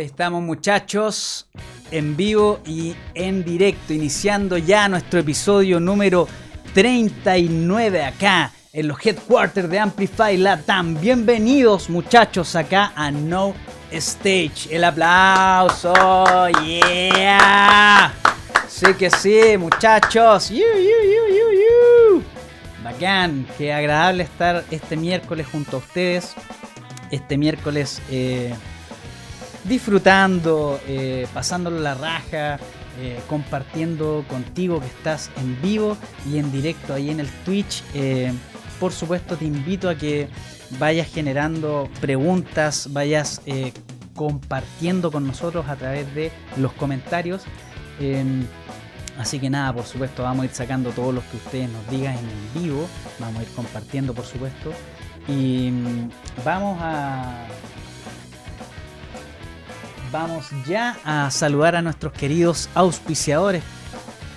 Estamos muchachos, en vivo y en directo, iniciando ya nuestro episodio número 39 acá en los headquarters de Amplify Latam. Bienvenidos muchachos acá a No Stage. El aplauso, yeah. Sí que sí, muchachos. You, Bacán, qué agradable estar este miércoles junto a ustedes. Este miércoles... Eh, disfrutando, eh, pasándolo la raja, eh, compartiendo contigo que estás en vivo y en directo ahí en el Twitch. Eh, por supuesto te invito a que vayas generando preguntas, vayas compartiendo con nosotros a través de los comentarios. Em, así que nada, por supuesto, vamos a ir sacando todos los que ustedes nos digan en vivo. Vamos a ir compartiendo, por supuesto. Y mm, vamos a, vamos ya a saludar a nuestros queridos auspiciadores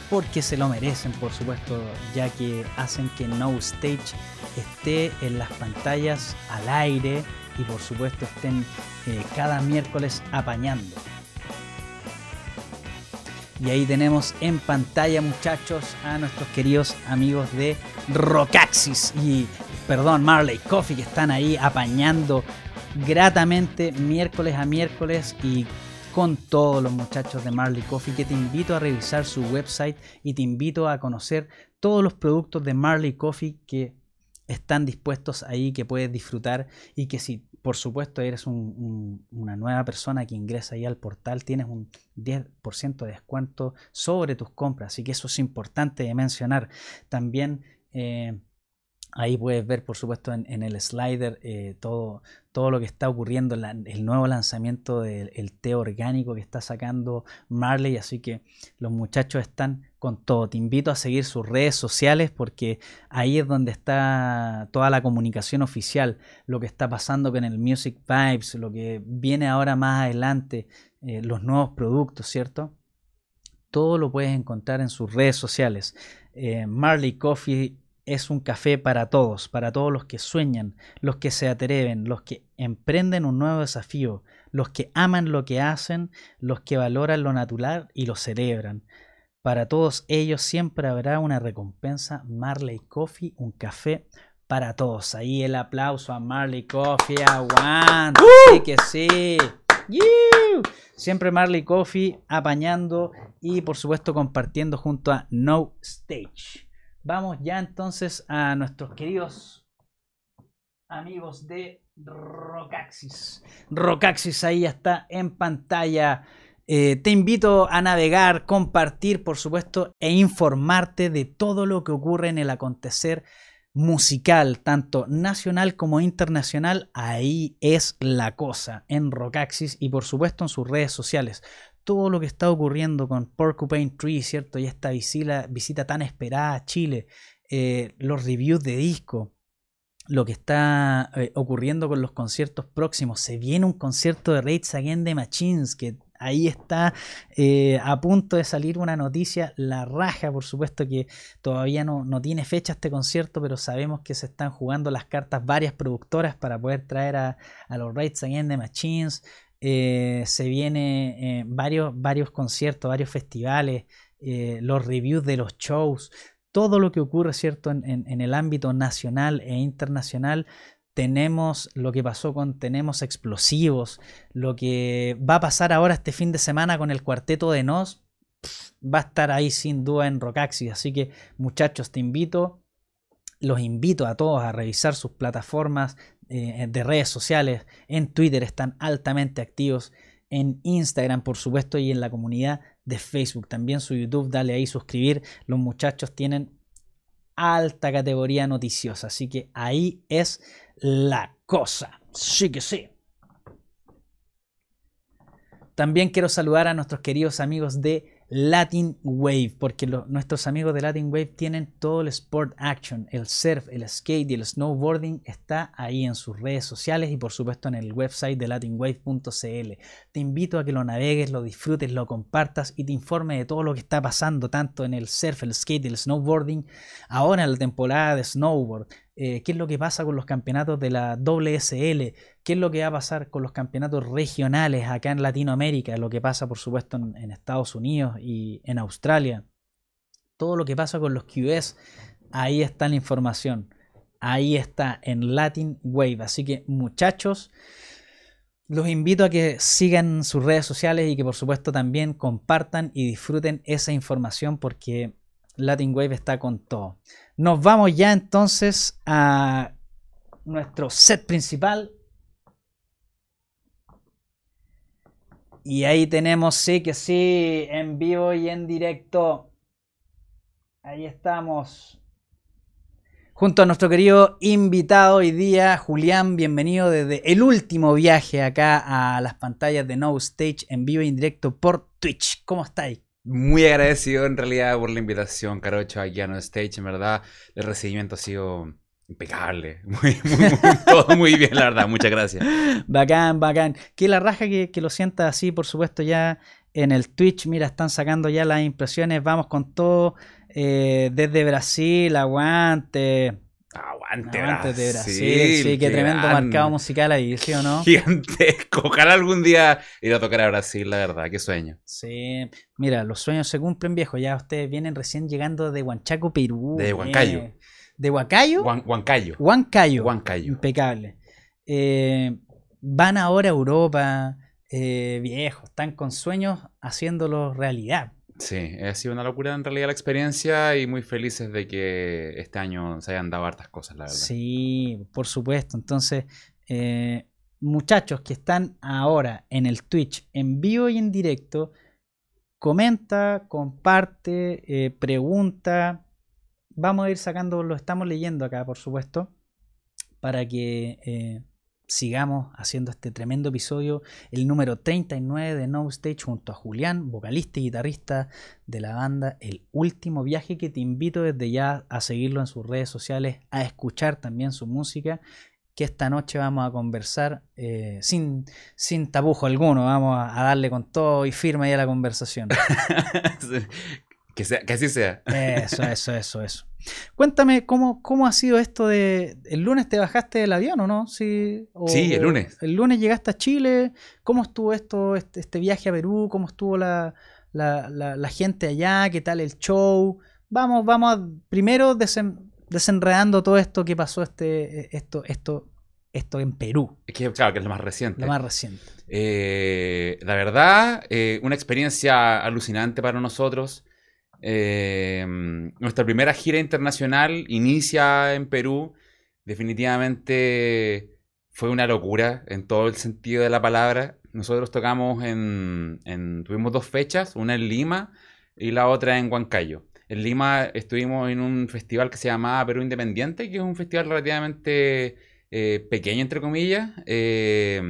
porque se lo merecen, por supuesto, ya que hacen que No Stage esté en las pantallas al aire y por supuesto estén eh, cada miércoles apañando. Y ahí tenemos en pantalla, muchachos, a nuestros queridos amigos de Rockaxis y, perdón, Marley Coffee, que están ahí apañando gratamente miércoles a miércoles y con todos los muchachos de Marley Coffee que te invito a revisar su website y te invito a conocer todos los productos de Marley Coffee que están dispuestos ahí, que puedes disfrutar y que si por supuesto eres una nueva persona que ingresa ahí al portal, tienes un 10% de descuento sobre tus compras, así que eso es importante de mencionar. También... Eh, Ahí puedes ver, por supuesto, en, el slider eh, todo, todo lo que está ocurriendo, el nuevo lanzamiento del té orgánico que está sacando Marley. Así que los muchachos están con todo. Te invito a seguir sus redes sociales porque ahí es donde está toda la comunicación oficial, lo que está pasando con el Music Vibes, lo que viene ahora más adelante, eh, los nuevos productos, ¿cierto? Todo lo puedes encontrar en sus redes sociales. Eh, Marley Coffee es un café para todos, para todos los que sueñan, los que se atreven, los que emprenden un nuevo desafío, los que aman lo que hacen, los que valoran lo natural y lo celebran. Para todos ellos siempre habrá una recompensa Marley Coffee, un café para todos. Ahí el aplauso a Marley Coffee, aguanta, sí que sí. Siempre Marley Coffee apañando y por supuesto compartiendo junto a No Stage. Vamos ya entonces a nuestros queridos amigos de Rocaxis. Rocaxis ahí está en pantalla. Eh, te invito a navegar, compartir, por supuesto, e informarte de todo lo que ocurre en el acontecer musical, tanto nacional como internacional. Ahí es la cosa, en Rocaxis y por supuesto en sus redes sociales todo lo que está ocurriendo con Porcupine Tree, ¿cierto? Y esta visita, visita tan esperada a Chile, eh, los reviews de disco, lo que está eh, ocurriendo con los conciertos próximos. Se viene un concierto de Raids Again de Machines, que ahí está eh, a punto de salir una noticia, la raja, por supuesto que todavía no, no, tiene fecha este concierto, pero sabemos que se están jugando las cartas varias productoras para poder traer a, a los Raids Again de Machines. Eh, se viene eh, varios, varios conciertos, varios festivales, eh, los reviews de los shows, todo lo que ocurre, ¿cierto? En, el ámbito nacional e internacional. Tenemos lo que pasó con Tenemos Explosivos, lo que va a pasar ahora este fin de semana con el cuarteto de Nos, va a estar ahí sin duda en Rockaxis. Así que muchachos, te invito, los invito a todos a revisar sus plataformas eh, de redes sociales, en Twitter están altamente activos, en Instagram por supuesto y en la comunidad de Facebook. También su YouTube, dale ahí suscribir. Los muchachos tienen alta categoría noticiosa, así que ahí es la cosa. Sí que sí. También quiero saludar a nuestros queridos amigos de Latin Wave, porque nuestros amigos de Latin Wave tienen todo el sport action, el surf, el skate y el snowboarding está ahí en sus redes sociales y por supuesto en el website de latinwave.cl. Te invito a que lo navegues, lo disfrutes, lo compartas y te informe de todo lo que está pasando tanto en el surf, el skate y el snowboarding, ahora en la temporada de snowboard, eh, qué es lo que pasa con los campeonatos de la WSL, qué es lo que va a pasar con los campeonatos regionales acá en Latinoamérica, lo que pasa por supuesto en, Estados Unidos y en Australia, todo lo que pasa con los QS, ahí está la información, ahí está en Latin Wave, así que muchachos, los invito a que sigan sus redes sociales y que por supuesto también compartan y disfruten esa información porque Latin Wave está con todo. Nos vamos ya entonces a nuestro set principal. Y ahí tenemos, sí que sí, en vivo y en directo. Ahí estamos. Junto a nuestro querido invitado hoy día, Julián, bienvenido desde el último viaje acá a las pantallas de No Stage en vivo y en directo por Twitch. ¿Cómo estáis? Muy agradecido en realidad por la invitación, Carocho, aquí a No Stage. En verdad, el recibimiento ha sido impecable. Muy, todo muy bien, la verdad. Muchas gracias. Bacán, bacán. Que la raja que, lo sienta así, por supuesto, ya en el Twitch. Mira, están sacando ya las impresiones. Vamos con todo. Eh, desde Brasil, aguante. Aguante, Aguante de Brasil. Sí, qué, tremendo marcado musical ahí, ¿sí o no? Gigantesco. Ojalá algún día ir a tocar a Brasil, la verdad. Qué sueño. Sí. Mira, los sueños se cumplen, viejo. Ya ustedes vienen recién llegando de Huanchaco, Perú. De Huancayo. ¿De Huancayo? Huancayo. Huancayo. Huancayo. Impecable. Eh, van ahora a Europa, eh, viejo. Están con sueños haciéndolo realidad. Sí, ha sido una locura en realidad la experiencia y muy felices de que este año se hayan dado hartas cosas, la verdad. Sí, por supuesto. Entonces, eh, muchachos que están ahora en el Twitch en vivo y en directo, comenta, comparte, eh, pregunta. Vamos a ir sacando, lo estamos leyendo acá, por supuesto, para que eh, sigamos haciendo este tremendo episodio, el número 39 de No Stage junto a Julián, vocalista y guitarrista de la banda El Último Viaje, que te invito desde ya a seguirlo en sus redes sociales, a escuchar también su música, que esta noche vamos a conversar eh, sin, sin tabujo alguno, vamos a, darle con todo y firme ya la conversación. que, sea, que así sea. Eso, eso, eso, eso. Cuéntame, ¿cómo, ¿cómo ha sido esto de... ¿El lunes te bajaste del avión o no? Sí, sí el lunes. El lunes llegaste a Chile. ¿Cómo estuvo esto, este, este viaje a Perú? ¿Cómo estuvo la, gente allá? ¿Qué tal el show? Vamos, vamos a, primero desenredando todo esto que pasó este, esto, esto, esto en Perú. que, claro, que es lo más reciente. Lo más reciente. Eh, la verdad, eh, una experiencia alucinante para nosotros. Eh, nuestra primera gira internacional inicia en Perú. Definitivamente fue una locura en todo el sentido de la palabra. Nosotros tocamos en, tuvimos dos fechas, una en Lima y la otra en Huancayo. En Lima estuvimos en un festival que se llamaba Perú Independiente, que es un festival relativamente eh, pequeño, entre comillas. Eh,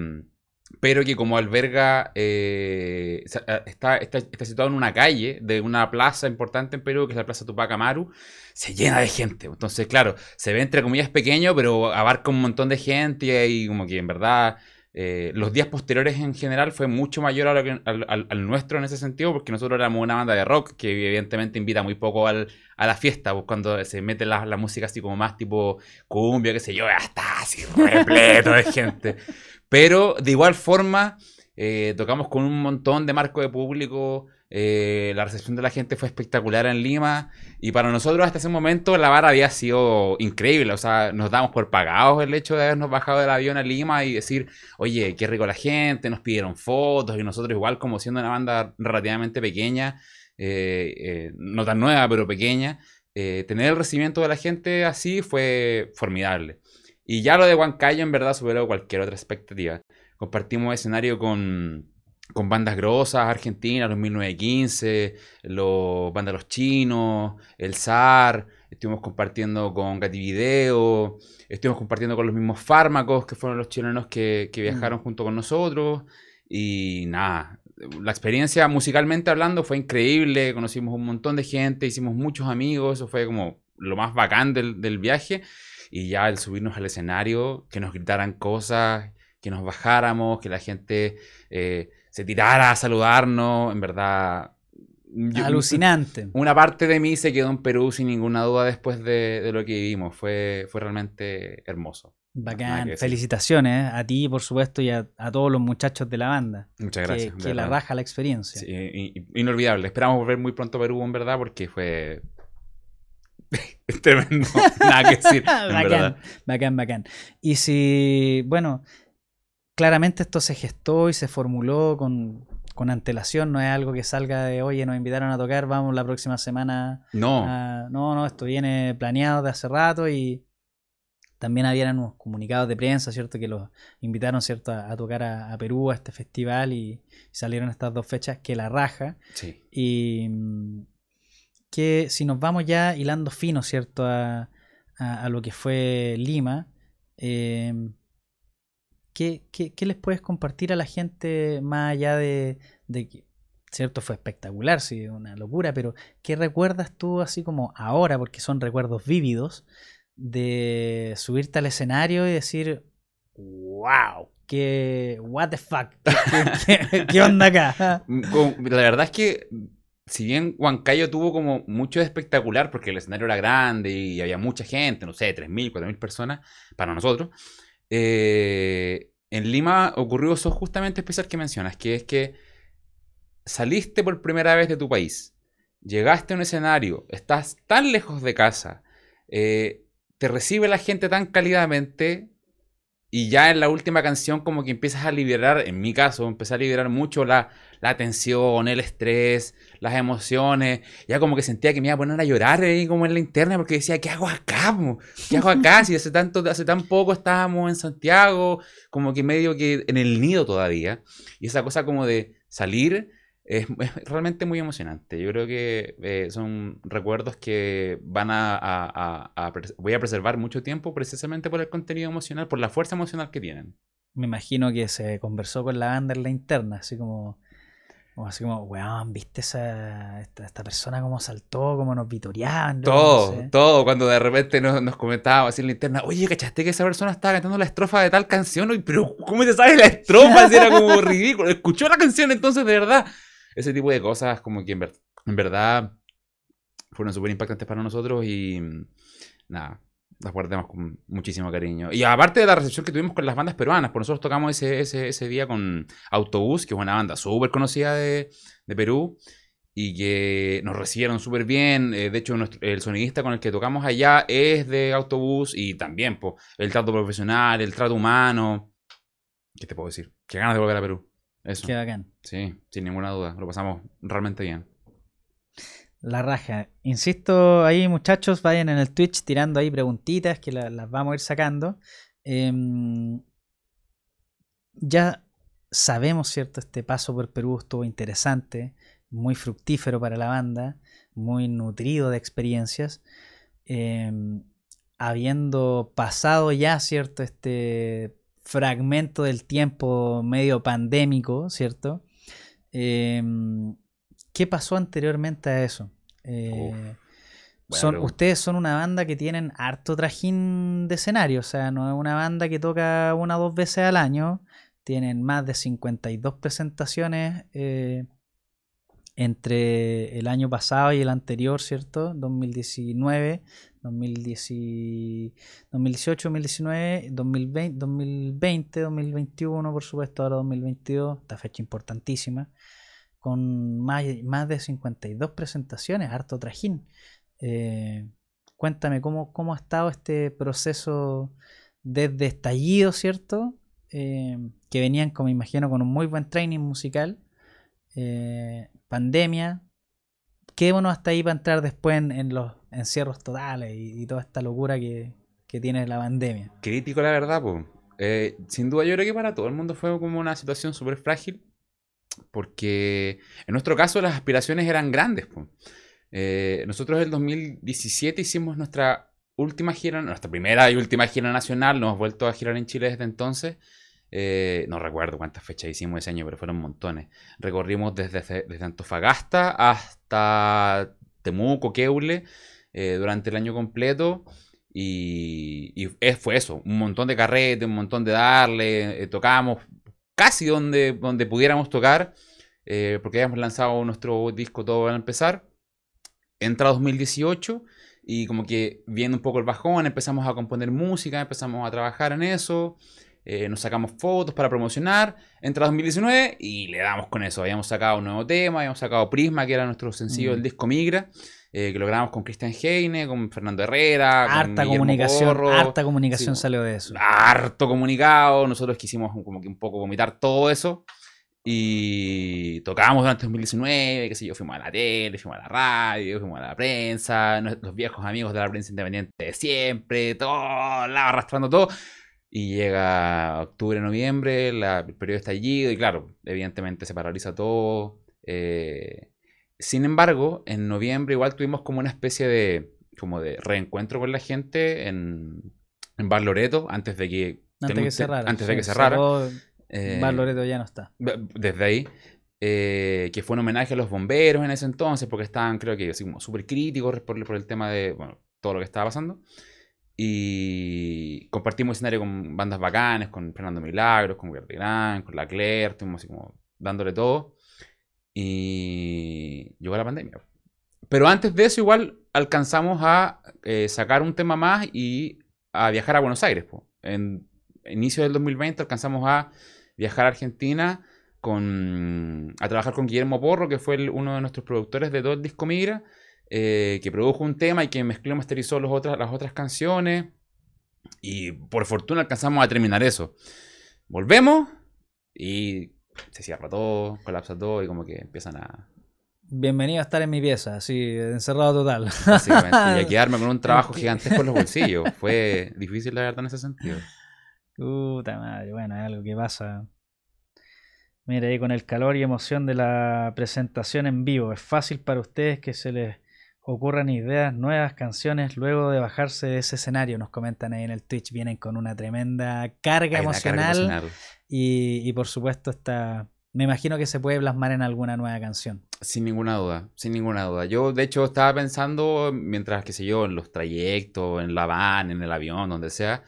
pero que como alberga, eh, está, está, situado en una calle de una plaza importante en Perú, que es la Plaza Tupac Amaru, se llena de gente. Entonces, claro, se ve entre comillas pequeño, pero abarca un montón de gente y como que en verdad eh, los días posteriores en general fue mucho mayor al, nuestro en ese sentido, porque nosotros éramos una banda de rock que evidentemente invita muy poco a la fiesta, pues cuando se mete la, la, música así como más tipo cumbia, qué sé yo, ya está así repleto de gente. Pero de igual forma, eh, tocamos con un montón de marco de público. Eh, la recepción de la gente fue espectacular en Lima. Y para nosotros hasta ese momento la vara había sido increíble. O sea, nos damos por pagados el hecho de habernos bajado del avión a Lima y decir, oye, qué rico la gente, nos pidieron fotos y nosotros igual como siendo una banda relativamente pequeña, eh, no tan nueva, pero pequeña, tener el recibimiento de la gente así fue formidable. Y ya lo de Huancayo en verdad superó cualquier otra expectativa. Compartimos escenario con, con bandas grosas argentinas, los 1915, los bandas Los Chinos, el SAR, estuvimos compartiendo con Gativideo, estuvimos compartiendo con los mismos fármacos que fueron los chilenos que, que viajaron mm. junto con nosotros. Y nada, la experiencia musicalmente hablando fue increíble, conocimos un montón de gente, hicimos muchos amigos, eso fue como lo más bacán del, del viaje y ya el subirnos al escenario, que nos gritaran cosas, que nos bajáramos, que la gente eh, se tirara a saludarnos, en verdad yo- Alucinante. Una parte de mí se quedó en Perú sin ninguna duda después de, de lo que vivimos. Fue, fue realmente hermoso. que Bacán. Felicitaciones a ti, por supuesto, y a, a todos los muchachos de la banda. Muchas Que, gracias. de que la raja la experiencia. Sí, inolvidable. Esperamos volver muy pronto a Perú, en verdad, porque fue tremendo. Nada que decir, bacán, verdad. bacán, bacán. Y si, bueno, claramente esto se gestó y se formuló con, con antelación, no es algo que salga de, oye, nos invitaron a tocar, vamos la próxima semana. No, a-". no, no, esto viene planeado de hace rato y también habían unos comunicados de prensa, ¿cierto? Que los invitaron, ¿cierto? A, a tocar a, a Perú, a este festival y, salieron estas dos fechas que la raja. sí. Y mm, que si nos vamos ya hilando fino, ¿cierto? A, a- a lo que fue Lima, eh, ¿qué, qué, qué les puedes compartir a la gente más allá de, de que, ¿cierto? Fue espectacular, sí, una locura, pero ¿qué recuerdas tú así como ahora, porque son recuerdos vívidos, de subirte al escenario y decir, wow, que, what the fuck, ¿qué, qué- qué onda acá? Mm, La verdad es que, si bien Huancayo tuvo como mucho de espectacular, porque el escenario era grande y había mucha gente, no sé, 3.000, 4.000 personas, para nosotros, eh, en Lima ocurrió eso justamente especial que mencionas, que es que saliste por primera vez de tu país, llegaste a un escenario, estás tan lejos de casa, eh, te recibe la gente tan cálidamente y ya en la última canción como que empiezas a liberar, en mi caso, empecé a liberar mucho la, la tensión, el estrés, las emociones. Ya como que sentía que me iba a poner a llorar ahí como en la interna porque decía, ¿qué hago acá? mo? ¿Qué hago acá? Si hace, tanto, hace tan poco estábamos en Santiago, como que medio que en el nido todavía. Y esa cosa como de salir es, es realmente muy emocionante. Yo creo que eh, son recuerdos que van a, a- a- a pres- voy a preservar mucho tiempo precisamente por el contenido emocional, por la fuerza emocional que tienen. Me imagino que se conversó con la banda en la interna, así como, como así como, weón, ¿viste esa, esta, esta persona cómo saltó, cómo nos vitoreaban? Todo, no sé. todo, cuando de repente nos, nos comentábamos así en la interna, oye, ¿cachaste que esa persona estaba cantando la estrofa de tal canción? Pero, ¿cómo te sabes la estrofa? Si era como ridículo. Escuchó la canción entonces, de verdad. Ese tipo de cosas, como que en, ver- en verdad fueron súper impactantes para nosotros y mm, nada, las guardamos con muchísimo cariño. Y aparte de la recepción que tuvimos con las bandas peruanas, por nosotros tocamos ese, ese, ese día con Autobús, que es una banda súper conocida de, de Perú y que nos recibieron súper bien. Eh, de hecho, nuestro- el sonidista con el que tocamos allá es de autobús y también po, el trato profesional, el trato humano. ¿Qué te puedo decir? Qué ganas de volver a Perú. Eso. Qué bacán. Sí, sin ninguna duda. Lo pasamos realmente bien. La raja. Insisto, ahí muchachos, vayan en el Twitch tirando ahí preguntitas que la- las vamos a ir sacando. Em, ya sabemos, ¿cierto? Este paso por Perú estuvo interesante, muy fructífero para la banda, muy nutrido de experiencias. Em, habiendo pasado ya, ¿cierto? Este fragmento del tiempo medio pandémico, ¿cierto? Em, ¿Qué pasó anteriormente a eso? Eh, son, ustedes son una banda que tienen harto trajín de escenario, o sea, no es una banda que toca una o dos veces al año, tienen más de 52 presentaciones eh, entre el año pasado y el anterior, ¿cierto? 2019, 2010 2018, 2019, 2020, 2020, 2021, por supuesto, ahora 2022, esta fecha importantísima, con más, más de 52 presentaciones, harto trajín. Eh, cuéntame cómo, cómo ha estado este proceso desde estallido, ¿cierto? Eh, que venían, como imagino, con un muy buen training musical, eh, pandemia. Quedémonos hasta ahí para entrar después en, los encierros totales y, toda esta locura que, que tiene la pandemia. Crítico, la verdad, pues. sin duda, yo creo que para todo el mundo fue como una situación súper frágil. Porque en nuestro caso las aspiraciones eran grandes. Eh, nosotros en el 2017 hicimos nuestra última gira, nuestra primera y última gira nacional. No hemos vuelto a girar en Chile desde entonces. Eh, no recuerdo cuántas fechas hicimos ese año, pero fueron montones. Recorrimos desde, desde Antofagasta hasta Temuco, Keule, eh, durante el año completo. Y, y fue eso, un montón de carrete, un montón de darle, eh, tocábamos casi donde, donde pudiéramos tocar. eh, porque habíamos lanzado nuestro disco Todo va a empezar. Entra 2018 y como que viendo un poco el bajón, empezamos a componer música, empezamos a trabajar en eso, eh, nos sacamos fotos para promocionar. Entra 2019 y le damos con eso. Habíamos sacado un nuevo tema, habíamos sacado Prisma, que era nuestro sencillo Mm. del disco Migra, eh, que lo grabamos con Cristian Heine, con Fernando Herrera, con Harta Guillermo comunicación, Porro. harta comunicación Sí. salió de eso. harto comunicado. Nosotros quisimos como que un poco vomitar todo eso. Y tocábamos durante 2019, qué sé yo, fuimos a la tele, fuimos a la radio, fuimos a la prensa, los viejos amigos de la prensa independiente de siempre, todo, la arrastrando todo. Y llega octubre, noviembre, la- el periodo estallido, y claro, evidentemente se paraliza todo. eh, sin embargo, en noviembre igual tuvimos como una especie de, como de reencuentro con la gente en, en Bar Loreto, antes de que, Antes que cerrara. antes de que cerrara. cerró, eh, Bar Loreto ya no está. desde ahí, eh, que fue un homenaje a los bomberos en ese entonces, porque estaban, creo que, súper críticos por, por el tema de, bueno, todo lo que estaba pasando. Y compartimos escenario con bandas bacanes, con Fernando Milagros, con Gran, con La Claire, estuvimos así como dándole todo. Y llegó la pandemia. Pero antes de eso, igual alcanzamos a eh, sacar un tema más y a viajar a Buenos Aires. po. En inicio del 2020 alcanzamos a viajar a Argentina con, a trabajar con Guillermo Porro, que fue el- uno de nuestros productores de todo el disco Migra, eh, que produjo un tema y que mezcló y masterizó los otras, las otras canciones. Y por fortuna alcanzamos a terminar eso. Volvemos y se cierra todo, colapsa todo y como que empiezan a... Bienvenido a estar en mi pieza, así, encerrado total. Básicamente, y a quedarme con un trabajo gigantesco en los bolsillos. Fue difícil, la verdad, en ese sentido. Puta madre, bueno, es algo que pasa. Mira, ahí con el calor y emoción de la presentación en vivo, ¿es fácil para ustedes que se les ocurran ideas, nuevas canciones luego de bajarse de ese escenario? Nos comentan ahí en el Twitch, vienen con una tremenda carga emocional. Y, y por supuesto está... Me imagino que se puede plasmar en alguna nueva canción. Sin ninguna duda, sin ninguna duda. Yo, de hecho, estaba pensando, mientras, qué sé yo, en los trayectos, en la van, en el avión, donde sea,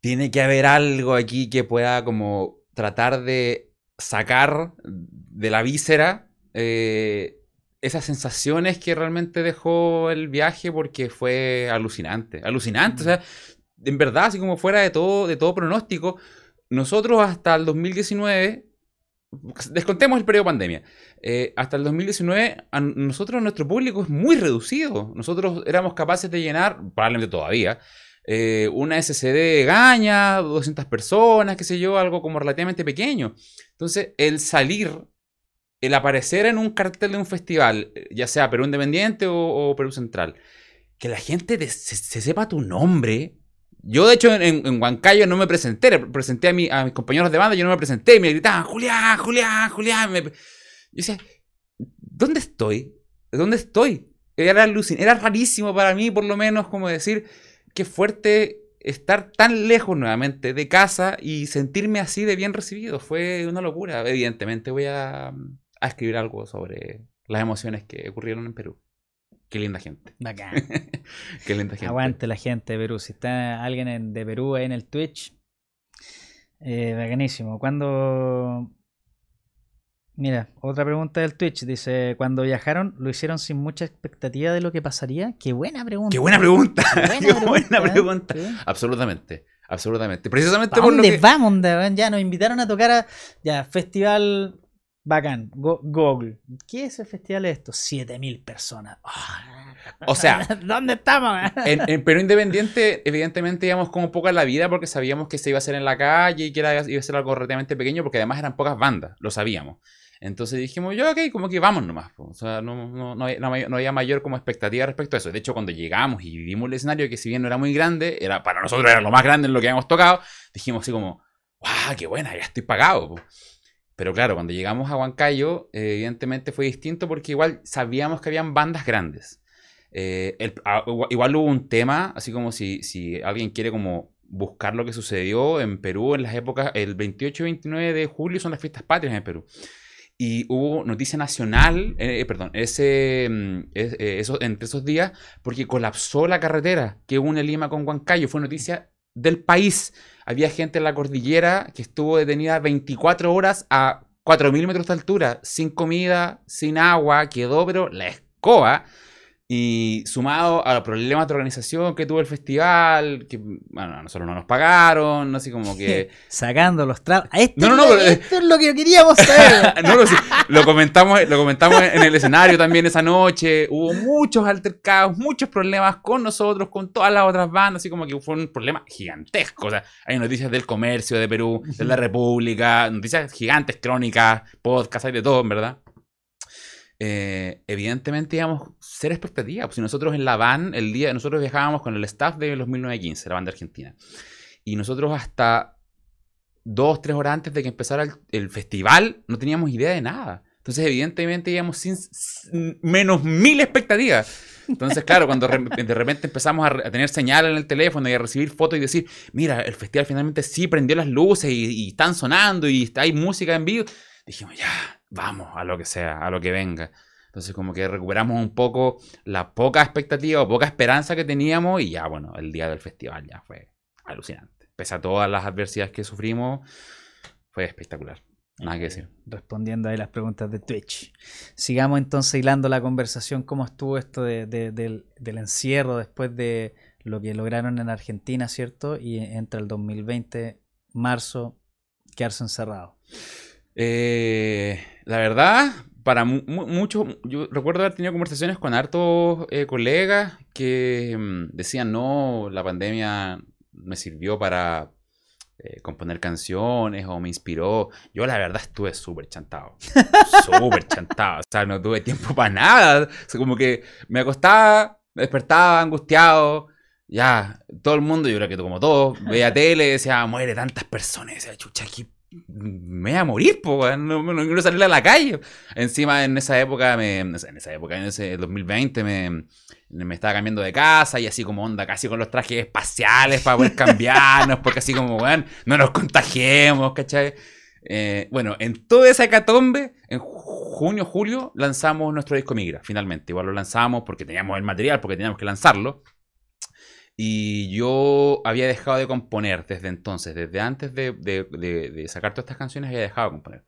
tiene que haber algo aquí que pueda como tratar de sacar de la víscera eh, esas sensaciones que realmente dejó el viaje porque fue alucinante, alucinante, o sea, en verdad, así como fuera de todo, de todo pronóstico, nosotros hasta el 2019, descontemos el periodo pandemia, eh, hasta el 2019, a nosotros, nuestro público es muy reducido. Nosotros éramos capaces de llenar, probablemente todavía, eh, una SCD de Gaña, 200 personas, qué sé yo, algo como relativamente pequeño. Entonces, el salir, el aparecer en un cartel de un festival, ya sea Perú Independiente o, Perú Central, que la gente te- se, se sepa tu nombre. Yo, de hecho, en, Huancayo no me presenté, presenté a, a mis compañeros de banda, yo no me presenté, y me gritaban, Julián, Julián, Julián. me- Yo decía, ¿dónde estoy? ¿Dónde estoy? Era, era rarísimo para mí, por lo menos, como decir, qué fuerte estar tan lejos nuevamente de casa y sentirme así de bien recibido. Fue una locura. Evidentemente voy a, a escribir algo sobre las emociones que ocurrieron en Perú. Qué linda gente. Bacán. Qué linda gente. Aguante la gente de Perú. Si está alguien en- de Perú ahí en el Twitch, eh, bacanísimo. Cuando. Mira, otra pregunta del Twitch. Dice: Cuando viajaron, ¿lo hicieron sin mucha expectativa de lo que pasaría? Qué buena pregunta. Qué buena pregunta. Qué Qué buena ¿eh? pregunta. Sí. Absolutamente. Absolutamente. Precisamente ¿Pa por lo dónde que... vamos? Ya nos invitaron a tocar a. Ya, festival bacán. Go- Google. ¿Qué es el festival de esto? 7000 personas. Ah. O sea, ¿dónde estamos? En, en Perú Independiente, evidentemente íbamos como poca la vida porque sabíamos que se iba a hacer en la calle y que era, iba a ser algo relativamente pequeño porque además eran pocas bandas, lo sabíamos. Entonces dijimos, yo, ok, como que vamos nomás. O sea, no, no, no, había- no había- mayor como expectativa respecto a eso. De hecho, cuando llegamos y vimos el escenario, que si bien no era muy grande, era para nosotros era lo más grande en lo que habíamos tocado, dijimos así como, ¡guau, qué buena! Ya estoy pagado. po". Pero claro, cuando llegamos a Huancayo, eh, evidentemente fue distinto porque igual sabíamos que habían bandas grandes. Eh, el- a- igual- hubo un tema, así como si, si alguien quiere como buscar lo que sucedió en Perú en las épocas, el 28 y 29 de julio son las fiestas patrias en Perú. Y hubo noticia nacional, eh, perdón, ese, mm, entre esos días, porque colapsó la carretera que une Lima con Huancayo. Fue noticia del país. Había gente en la cordillera que estuvo detenida 24 horas a 4.000 metros de altura, sin comida, sin agua, quedó, pero la escoba. Y sumado a los problemas de organización que tuvo el festival, que bueno, a nosotros no nos pagaron, así como que... Sacando los trapos. Esto, No, no, no, lo- pero- esto es lo que queríamos saber. No, no, sí, lo comentamos, lo comentamos en el escenario también esa noche. Hubo muchos altercados, muchos problemas con nosotros, con todas las otras bandas, así como que fue un problema gigantesco. O sea, hay noticias del comercio de Perú, de la República, noticias gigantes, crónicas, podcasts, hay de todo, en verdad. Eh, evidentemente íbamos a ser expectativas. Pues si nosotros en la van, el día, nosotros viajábamos con el staff de los 1915, la banda argentina. Y nosotros hasta dos, tres horas antes de que empezara el, el festival, no teníamos idea de nada. Entonces, evidentemente, íbamos sin, sin- menos mil expectativas. Entonces, claro, cuando re- de repente empezamos a, re- a tener señal en el teléfono y a recibir fotos y decir, mira, el festival finalmente sí prendió las luces y, y están sonando y está, hay música en vivo, dijimos, ya, vamos a lo que sea, a lo que venga. Entonces, como que recuperamos un poco la poca expectativa o poca esperanza que teníamos y ya, bueno, el día del festival ya fue alucinante. Pese a todas las adversidades que sufrimos, fue espectacular. Nada que decir. Respondiendo ahí las preguntas de Twitch. Sigamos entonces hilando la conversación. ¿Cómo estuvo esto de- de- del, del encierro después de lo que lograron en Argentina, ¿cierto? Y entra el 2020, marzo, quedarse encerrado. Eh, la verdad, para mu- mu- muchos, yo recuerdo haber tenido conversaciones con hartos eh, colegas que mm, decían, no, la pandemia me sirvió para eh, componer canciones o me inspiró. Yo la verdad estuve súper chantado, súper chantado, o sea, no tuve tiempo para nada, o sea, como que me acostaba, me despertaba angustiado. Ya, todo el mundo, yo creo que como todos, veía tele, decía, muere tantas personas, decía, chucha, aquí me voy a morir, po, no, no quiero salir a la calle. Encima, en esa época, me, en esa época, en ese 2020, me, me estaba cambiando de casa y así como onda, casi con los trajes espaciales para poder cambiarnos, porque así como, weón, no nos contagiemos, ¿cachai? Eh, bueno, en toda esa hecatombe, en junio, julio, lanzamos nuestro disco Migra, finalmente. Igual lo lanzamos porque teníamos el material, porque teníamos que lanzarlo. Y yo había dejado de componer desde entonces, desde antes de, sacar todas estas canciones, había dejado de componer.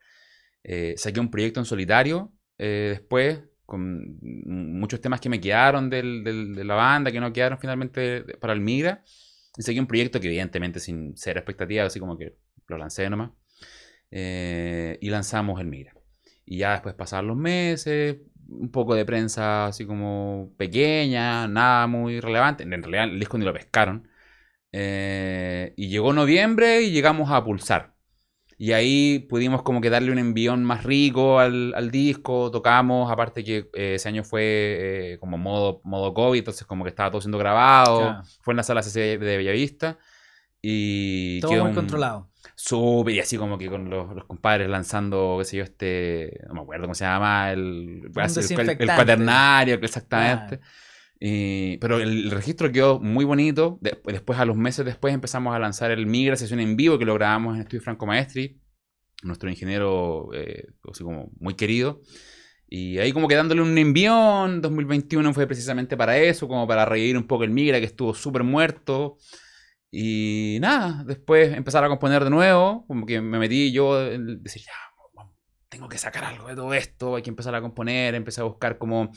Eh, saqué un proyecto en solitario eh, después, con muchos temas que me quedaron de la banda, que no quedaron finalmente para el Migra. Y saqué un proyecto que evidentemente sin ser expectativa, así como que lo lancé nomás. Eh, y lanzamos el Migra. Y ya después pasaron los meses, un poco de prensa así como pequeña, nada muy relevante. En realidad el disco ni lo pescaron. Eh, y llegó noviembre y llegamos a Pulsar. Y ahí pudimos como que darle un envión más rico al, al disco, tocamos, aparte que eh, ese año fue eh, como modo, modo COVID, entonces como que estaba todo siendo grabado, fue en la sala CC de Bellavista. Y Todo muy un- controlado. Súper, y así como que con los, los compadres lanzando, qué sé yo, este, no me acuerdo cómo se llama, el, el, el cuaternario, exactamente. Y- pero el, el registro quedó muy bonito. De- después, a los meses después, empezamos a lanzar el Migra sesión en vivo que lo grabamos en Estudio Franco Maestri, nuestro ingeniero, eh, así como muy querido. Y ahí como que dándole un envión, 2021 fue precisamente para eso, como para revivir un poco el Migra que estuvo súper muerto. Y nada, después empezar a componer de nuevo, como que me metí yo en decir, ya, tengo que sacar algo de todo esto, hay que empezar a componer, empecé a buscar como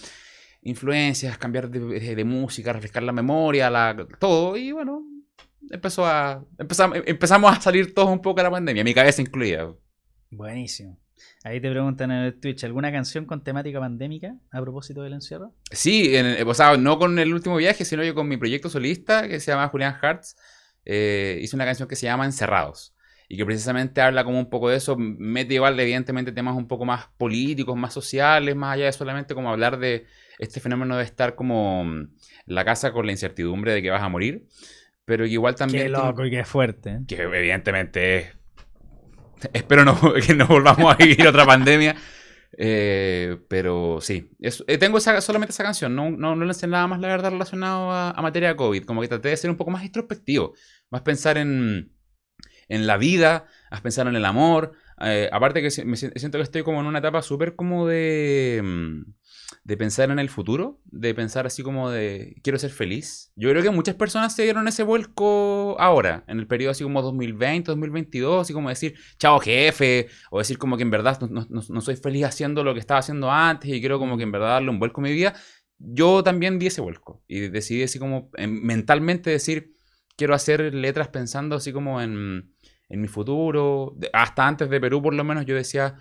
influencias, cambiar de, de- de música, refrescar la memoria, la, todo, y bueno, empezó a, empezamos, empezamos a salir todos un poco de la pandemia, mi cabeza incluida. Buenísimo. Ahí te preguntan en el Twitch, ¿alguna canción con temática pandémica a propósito del encierro? Sí, en- o sea, no con el último viaje, sino yo con mi proyecto solista que se llama Julián Hearts. Eh, hice una canción que se llama Encerrados. Y que precisamente habla como un poco de eso. Mete igual, evidentemente, temas un poco más políticos, más sociales, más allá de solamente como hablar de este fenómeno de estar como la casa con la incertidumbre de que vas a morir. Pero que igual también. Qué loco y qué fuerte. ¿eh? que evidentemente es- espero no, que no volvamos a vivir otra pandemia. Eh, pero sí, eh, tengo esa- solamente esa canción, no, no, no nada más, la verdad, relacionado a, a materia de COVID. Como que traté de ser un poco más introspectivo, más pensar en, en la vida, más pensar en el amor, Eh, aparte que me siento que estoy como en una etapa súper como de, mm, de pensar en el futuro, de pensar así como de quiero ser feliz. Yo creo que muchas personas se dieron ese vuelco ahora, en el periodo así como 2020, 2022, así como decir chao jefe, o decir como que en verdad no, no soy feliz haciendo lo que estaba haciendo antes y quiero como que en verdad darle un vuelco a mi vida. Yo también di ese vuelco y decidí así como mentalmente decir quiero hacer letras pensando así como en en mi futuro. Hasta antes de Perú, por lo menos, yo decía,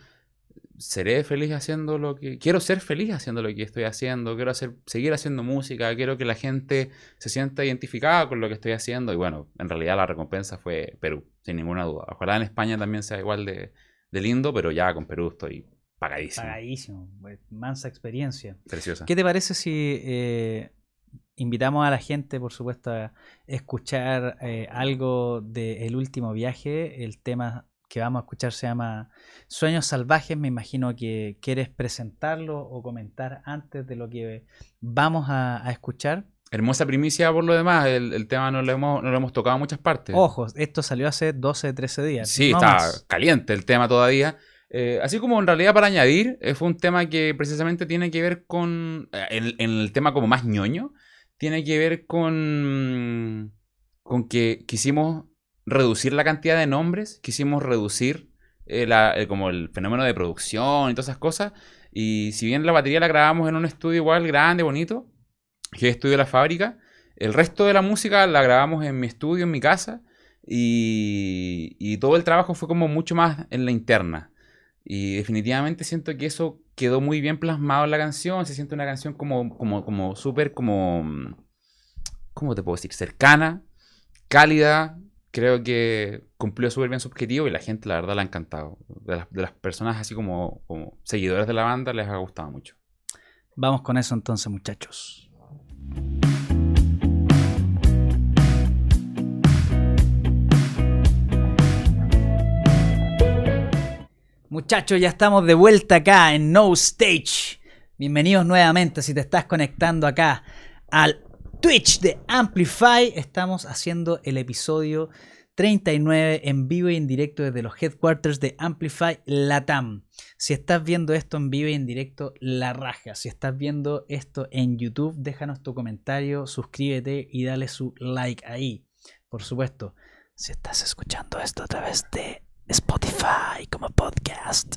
seré feliz haciendo lo que... Quiero ser feliz haciendo lo que estoy haciendo, quiero hacer, seguir haciendo música, quiero que la gente se sienta identificada con lo que estoy haciendo. Y bueno, en realidad la recompensa fue Perú, sin ninguna duda. Ojalá en España también sea igual de, lindo, pero ya con Perú estoy pagadísimo. Pagadísimo, pues, mansa experiencia. Preciosa. ¿Qué te parece si eh, invitamos a la gente, por supuesto, a escuchar eh, algo del último viaje. El tema que vamos a escuchar se llama Sueños Salvajes. Me imagino que quieres presentarlo o comentar antes de lo que vamos a, escuchar. Hermosa primicia por lo demás, el, tema no lo, hemos, no lo hemos tocado en muchas partes. Ojo, esto salió hace 12, 13 días. Sí, está caliente el tema todavía. Eh, así como en realidad para añadir, eh, fue un tema que precisamente tiene que ver con, en, el tema como más ñoño, tiene que ver con, con que quisimos reducir la cantidad de nombres, quisimos reducir eh, eh, como el fenómeno de producción y todas esas cosas. Y si bien la batería la grabamos en un estudio igual grande, bonito, que es Estudio la Fábrica, el resto de la música la grabamos en mi estudio, en mi casa, y, y todo el trabajo fue como mucho más en la interna. Y definitivamente siento que eso quedó muy bien plasmado en la canción. Se siente una canción como, como, como súper, como, ¿cómo te puedo decir? Cercana, cálida. Creo que cumplió súper bien su objetivo y la gente, la verdad, la ha encantado. De las, de las personas así como, como seguidores de la banda les ha gustado mucho. Vamos con eso entonces, muchachos. Muchachos, ya estamos de vuelta acá en No Stage. Bienvenidos nuevamente si te estás conectando acá al Twitch de Amplify. Estamos haciendo el episodio 39 en vivo y en directo desde los headquarters de Amplify Latam. Si estás viendo esto en vivo y en directo, la raja. Si estás viendo esto en YouTube, déjanos tu comentario, suscríbete y dale su like ahí. Por supuesto, si estás escuchando esto a través de Spotify como podcast.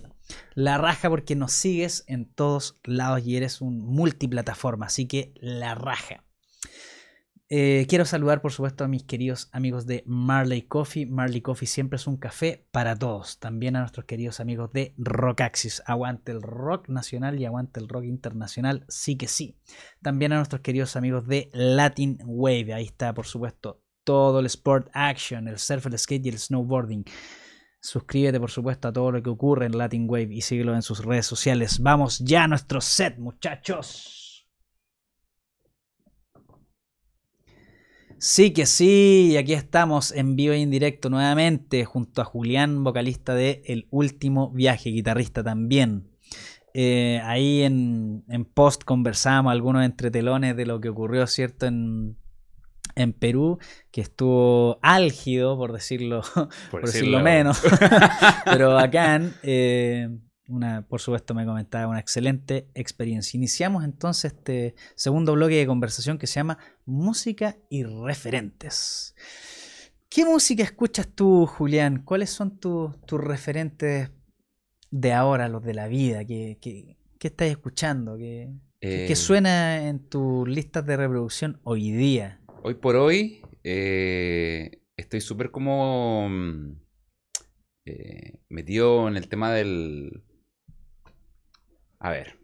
La raja porque nos sigues en todos lados y eres un multiplataforma, así que la raja. Eh, quiero saludar por supuesto a mis queridos amigos de Marley Coffee. Marley Coffee siempre es un café para todos. También a nuestros queridos amigos de Rockaxis. Aguante el rock nacional y aguante el rock internacional. Sí que sí. También a nuestros queridos amigos de Latin Wave. Ahí está por supuesto todo el sport action, el surf, el skate y el snowboarding. Suscríbete, por supuesto, a todo lo que ocurre en Latin Wave y síguelo en sus redes sociales. Vamos ya a nuestro set, muchachos. Sí que sí, y aquí estamos en vivo e indirecto nuevamente junto a Julián, vocalista de El Último Viaje, guitarrista también. Eh, ahí en, en post conversamos algunos entretelones de lo que ocurrió, ¿cierto? En, en Perú, que estuvo álgido, por decirlo, por, decirlo, menos, pero bacán. Eh, una, por supuesto, me comentaba una excelente experiencia. Iniciamos entonces este segundo bloque de conversación que se llama Música y referentes. ¿Qué música escuchas tú, Julián? ¿Cuáles son tus referentes de ahora, los de la vida? ¿Qué, qué, estás escuchando? ¿Qué, ¿Qué, eh, suena en tus listas de reproducción hoy día? Hoy por hoy eh, estoy súper como mm, eh, metido en el tema del... A ver,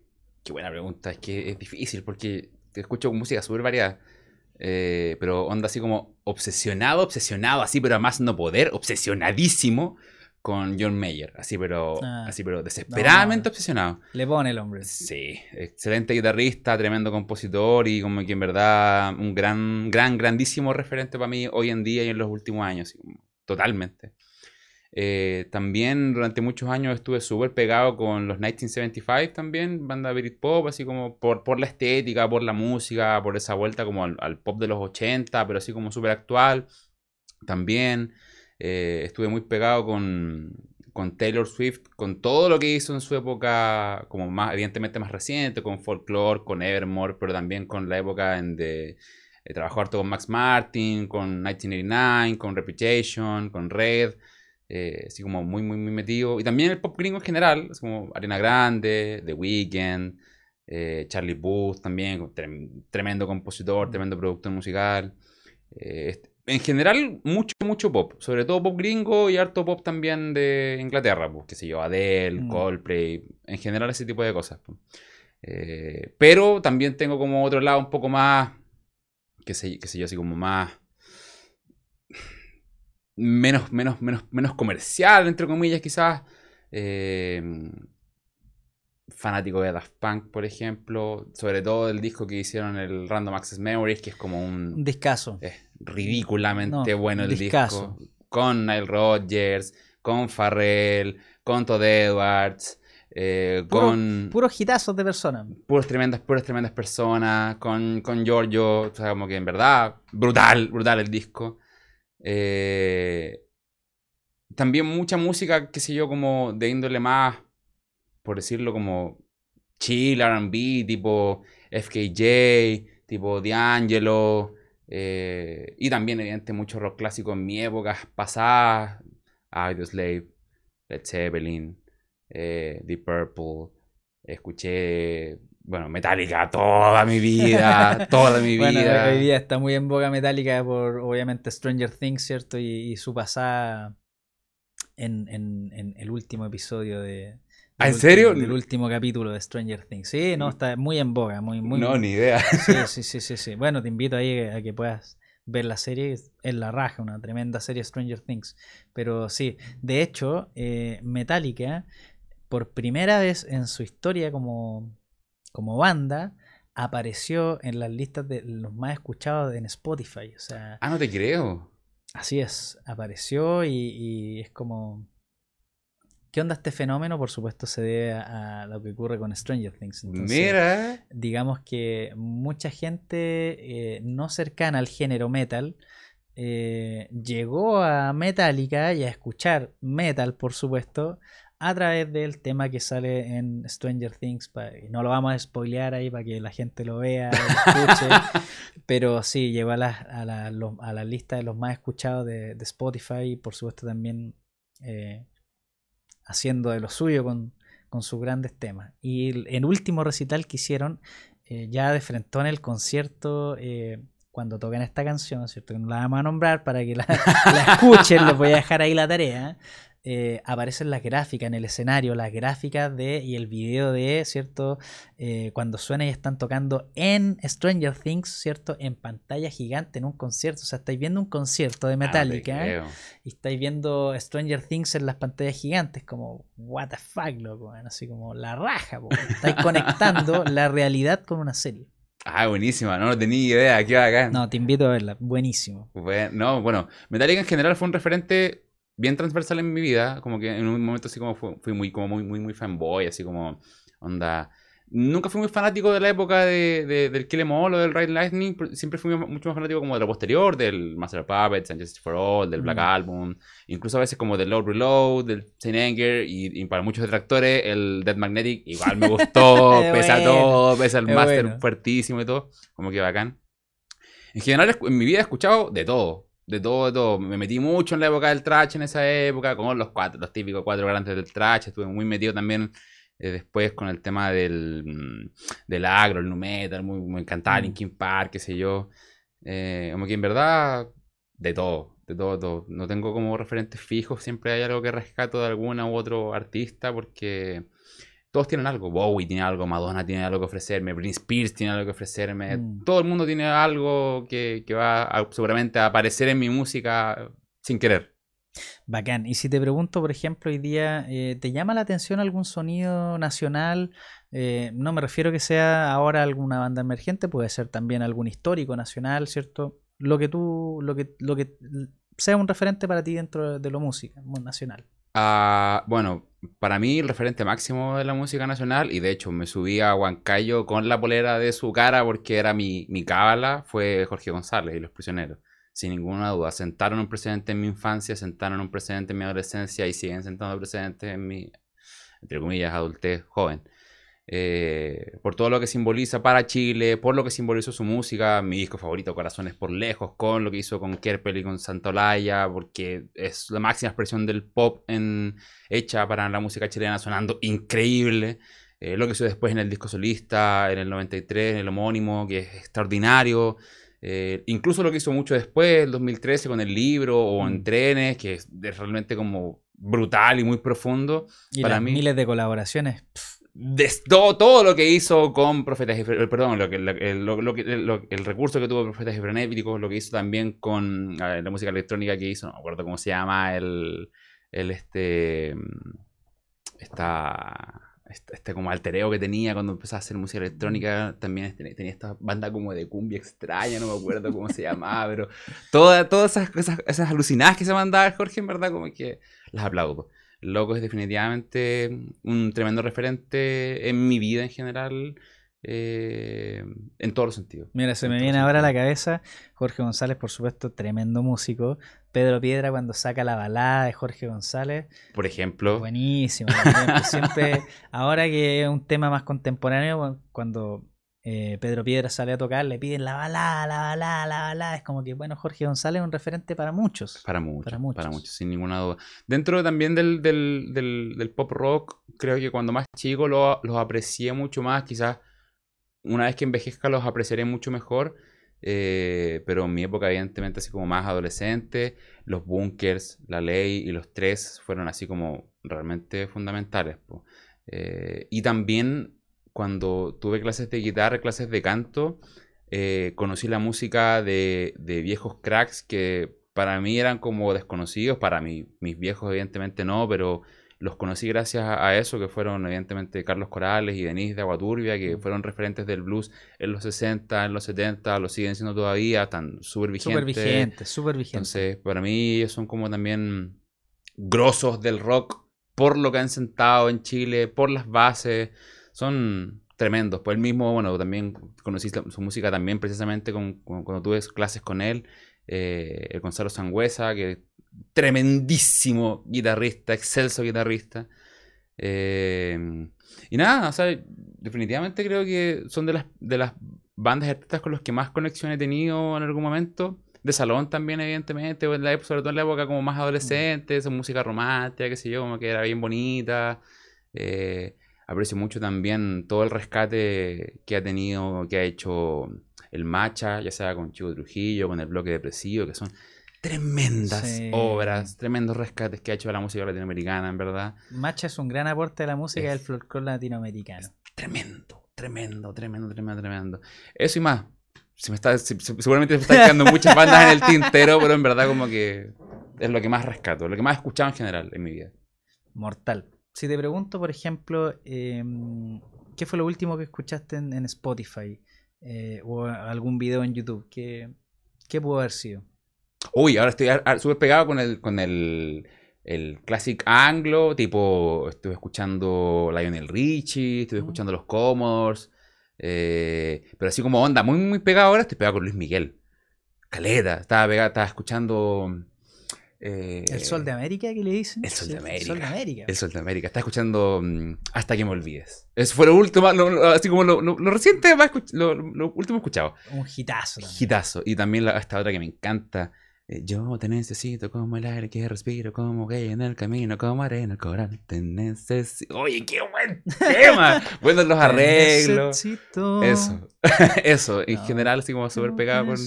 qué buena pregunta. Es que es difícil porque te escucho música súper variada. Eh, pero onda así como obsesionado, obsesionado, así, pero además no poder, obsesionadísimo con John Mayer, así pero, ah. así pero desesperadamente obsesionado. Le pone el hombre. Sí, excelente guitarrista, tremendo compositor y como que en verdad un gran, gran, grandísimo referente para mí hoy en día y en los últimos años, totalmente. Eh, también durante muchos años estuve súper pegado con los 1975 también, banda Britpop, así como por, por la estética, por la música, por esa vuelta como al, al pop de los 80, pero así como súper actual. También. Eh, estuve muy pegado con, con Taylor Swift, con todo lo que hizo en su época, como más, evidentemente más reciente, con Folklore, con Evermore, pero también con la época en de eh, trabajó harto con Max Martin, con 1989, con Reputation, con Red, eh, así como muy, muy, muy metido. Y también el pop gringo en general, es como Arena Grande, The Weeknd, eh, Charlie Booth también, tremendo compositor, tremendo productor musical. En general, mucho, mucho pop, sobre todo pop gringo y harto pop también de Inglaterra, pues, qué sé yo, Adele, mm. Coldplay, en general ese tipo de cosas. Pues. pero también tengo como otro lado un poco más qué sé, qué sé yo, así como más... Menos, menos, menos, menos comercial, entre comillas, quizás. Eh, fanático de Daft Punk, por ejemplo. Sobre todo el disco que hicieron el Random Access Memories, que es como un... Un discazo. Es ridículamente bueno el disco. Con Nile Rodgers, con Farrell, con Todd Edwards. Eh, con puros hitazos de personas. Puras tremendas, puras tremendas personas. Con, con Giorgio. O sea, como que en verdad, brutal, brutal el disco. Eh, también mucha música, qué sé yo, como de índole más, por decirlo, como chill, RB, tipo FKJ, tipo D'Angelo. Eh, y también, evidentemente, mucho rock clásico en mi época pasada. Slave, Led Zeppelin eh, Deep Purple, escuché, bueno, Metallica toda mi vida, toda mi vida. hoy día está muy en boga Metallica por, obviamente, Stranger Things, ¿cierto? Y, su pasada en, el último episodio de... ¿Ah, ¿En serio? El último capítulo de Stranger Things. Sí, no, está muy en boga, muy, muy... No, ni idea. Sí, sí, sí, sí, Bueno, te invito ahí a que puedas ver la serie. Es la raja, una tremenda serie Stranger Things. Pero sí, de hecho, eh, Metallica por primera vez en su historia como, como banda, apareció en las listas de los más escuchados en Spotify. O sea, ah, no te creo. Así es, apareció y, es como... ¿Qué onda este fenómeno? Por supuesto se debe a, lo que ocurre con Stranger Things. Mira. Digamos que mucha gente eh, no cercana al género metal eh, llegó a Metallica y a escuchar metal, por supuesto, a través del tema que sale en Stranger Things. no lo vamos a spoilear ahí para que la gente lo vea, lo escuche. pero sí, llegó a la, a, la, lista de los más escuchados de, Spotify y por supuesto también eh, haciendo de lo suyo con, sus grandes temas. Y el, último recital que hicieron, eh, ya de frente en el concierto. Eh, cuando tocan esta canción, ¿cierto? Que no la vamos a nombrar para que la, la escuchen, les voy a dejar ahí la tarea eh, aparecen las gráficas en el escenario, las gráficas de y el video de, ¿cierto? Eh, cuando suena y están tocando en Stranger Things, ¿cierto? En pantalla gigante, en un concierto. O sea, estáis viendo un concierto de ah, Metallica y estáis viendo Stranger Things en las pantallas gigantes, como, what the fuck, loco, así como la raja, estáis conectando la realidad con una serie. Ah, buenísima, no, tenía idea, qué acá. No, te invito a verla, buenísimo. Bueno, no, bueno, Metallica en general fue un referente bien transversal en mi vida, como que en un momento así como fui, muy, como muy, muy, muy fanboy, así como onda... Nunca fui muy fanático de la época de, del Kill Em All o del Ride Lightning, siempre fui mucho más fanático como de lo posterior, del Master of Puppets, and Justice for All, del Black mm. Album, incluso a veces como del Lord Reload, del Saint Anger, y, para muchos detractores el Dead Magnetic igual me gustó, pesa todo, pesa el Master fuertísimo y todo, como que bacán. En general en mi vida he escuchado de todo, de todo, de todo. Me metí mucho en la época del trash en esa época, con los cuatro, los típicos cuatro grandes del trash. Estuve muy metido también eh, después con el tema del, mm, del agro, el nu metal, muy, me encantaba mm. Linkin Park, qué sé yo. Eh, como que en verdad, de todo, de todo, todo. No tengo como referentes fijos, siempre hay algo que rescato de alguna u otro artista porque todos tienen algo. Bowie tiene algo, Madonna tiene algo que ofrecerme, Britney Spears tiene algo que ofrecerme. Mm. Todo el mundo tiene algo que, va seguramente a aparecer en mi música sin querer. Bacán. Y si te pregunto, por ejemplo, hoy día, eh, ¿te llama la atención algún sonido nacional? Eh, no me refiero que sea ahora alguna banda emergente, puede ser también algún histórico nacional, ¿cierto? Lo que tú, lo que, lo que sea un referente para ti dentro de lo música nacional. Ah, bueno, para mí el referente máximo de la música nacional, y de hecho me subí a Huancayo con la polera de su cara porque era mi, mi cábala, fue Jorge González y Los Prisioneros. sin ninguna duda. Sentaron un precedente en mi infancia, sentaron un precedente en mi adolescencia y siguen sentando precedentes en mi, entre comillas, adultez joven. Eh, por todo lo que simboliza para Chile, por lo que simbolizó su música, mi disco favorito, Corazones por Lejos, con lo que hizo con Kerpel y con Santolaya, porque es la máxima expresión del pop en, hecha para la música chilena, sonando increíble. Eh, lo que hizo después en el disco solista, en el 93, en el homónimo, que es extraordinario. Eh, incluso lo que hizo mucho después, el 2013, con el libro o en mm. trenes, que es, realmente como brutal y muy profundo. Y para mí, miles de colaboraciones todo, lo que hizo con Profetas perdón, el recurso que tuvo Profetas Frenéticos, lo que hizo también con la música electrónica que hizo, no me acuerdo cómo se llama, el, el este, esta, este, como altereo que tenía cuando empezó a hacer música electrónica, también tenía esta banda como de cumbia extraña, no me acuerdo cómo se llamaba, pero todas esas, esas, esas alucinadas que se mandaba Jorge, en verdad, como que las aplaudo. Loco es definitivamente un tremendo referente en mi vida en general. Eh, en todos los sentidos. Mira, se me viene ahora a la cabeza Jorge González, por supuesto, tremendo músico. Pedro Piedra cuando saca la balada de Jorge González. Por ejemplo. Buenísimo. Siempre, ahora que es un tema más contemporáneo, cuando eh, Pedro Piedra sale a tocar, le piden la balada, la balada, la balada. Es como que, bueno, Jorge González es un referente para muchos. Para muchos, para muchos, sin ninguna duda. Dentro también del, del, del, pop rock, creo que cuando más chico los lo aprecié mucho más. Quizás una vez que envejezca los apreciaré mucho mejor. Eh, pero en mi época, evidentemente, así como más adolescente, los bunkers, la ley y los tres fueron así como realmente fundamentales. Eh, y también cuando tuve clases de guitarra, clases de canto, eh, conocí la música de, viejos cracks que para mí eran como desconocidos, para mí, mis viejos evidentemente no, pero los conocí gracias a, eso, que fueron evidentemente Carlos Corales y Denise de Aguaturbia, que fueron referentes del blues en los 60, en los 70, lo siguen siendo todavía, están súper vigentes. Súper vigentes, súper vigentes. Entonces, para mí ellos son como también grosos del rock por lo que han sentado en Chile, por las bases son tremendos. Pues él mismo, bueno, también conocí su música también precisamente con, cuando tuve clases con él. Eh, el Gonzalo Sangüesa, que tremendísimo guitarrista, excelso guitarrista. Eh, y nada, o sea, definitivamente creo que son de las, de las bandas artistas con los que más conexión he tenido en algún momento. De salón también, evidentemente, sobre todo en la época como más adolescente, esa música romántica, qué sé yo, como que era bien bonita. Eh, aprecio mucho también todo el rescate que ha tenido, que ha hecho el Macha, ya sea con Chivo Trujillo, con el bloque depresivo, que son tremendas obras, tremendos rescates que ha hecho la música latinoamericana, en verdad. Macha es un gran aporte de la música del folclore latinoamericano. tremendo, tremendo, tremendo, tremendo, tremendo. Eso y más. Se me está, seguramente me está quedando muchas bandas en el tintero, pero en verdad como que es lo que más rescato, lo que más he escuchado en general en mi vida. Mortal si te pregunto, por ejemplo, em, ¿qué fue lo último que escuchaste en, Spotify eh, o algún video en YouTube? ¿Qué, ¿Qué, pudo haber sido? Uy, ahora estoy súper pegado con el, con el, el Classic Anglo, tipo, estuve escuchando Lionel Richie, estuve mm. escuchando los Commodores, eh, pero así como onda, muy, muy pegado ahora, estoy pegado con Luis Miguel. Caleta, estaba pegado, estaba escuchando eh, ¿El Sol de América que le dicen? El Sol de América. El Sol de América. El Sol de América. Está escuchando mm, Hasta que me olvides. Eso fue lo último, así como lo, reciente, lo, último escuchado. Un hitazo. Hitazo. Y también esta otra que me encanta. Eh, yo te necesito como el aire que respiro, como gay en el camino, como arena el coral. Te necesito. Oye, qué buen tema. Buenos los arreglos. Eso. Eso. En general, así como súper pegado con.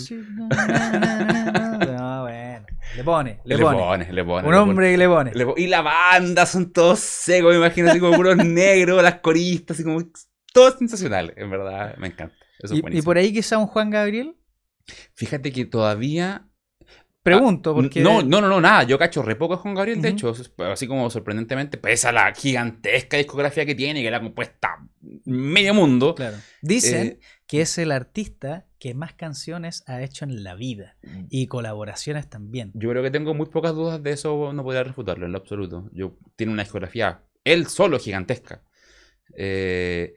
Le pone, le, pone. le pone. Un hombre que le pone. y la banda son todos secos, me imagino, así como puros negros, las coristas, así como. Todo sensacional, en verdad, me encanta. ¿Y, por ahí quizá un Juan Gabriel? Fíjate que todavía Pregunto, ah, porque. No, no, no, no, nada. Yo cacho re poco Juan Gabriel, de hecho. Así como sorprendentemente, pese a la gigantesca discografía que tiene, que la ha compuesta medio mundo. Claro. Dicen eh, que es el artista que más canciones ha hecho en la vida mm. y colaboraciones también. Yo creo que tengo muy pocas dudas de eso, no podría refutarlo en lo absoluto. Yo tiene una discografía, él solo gigantesca. Eh,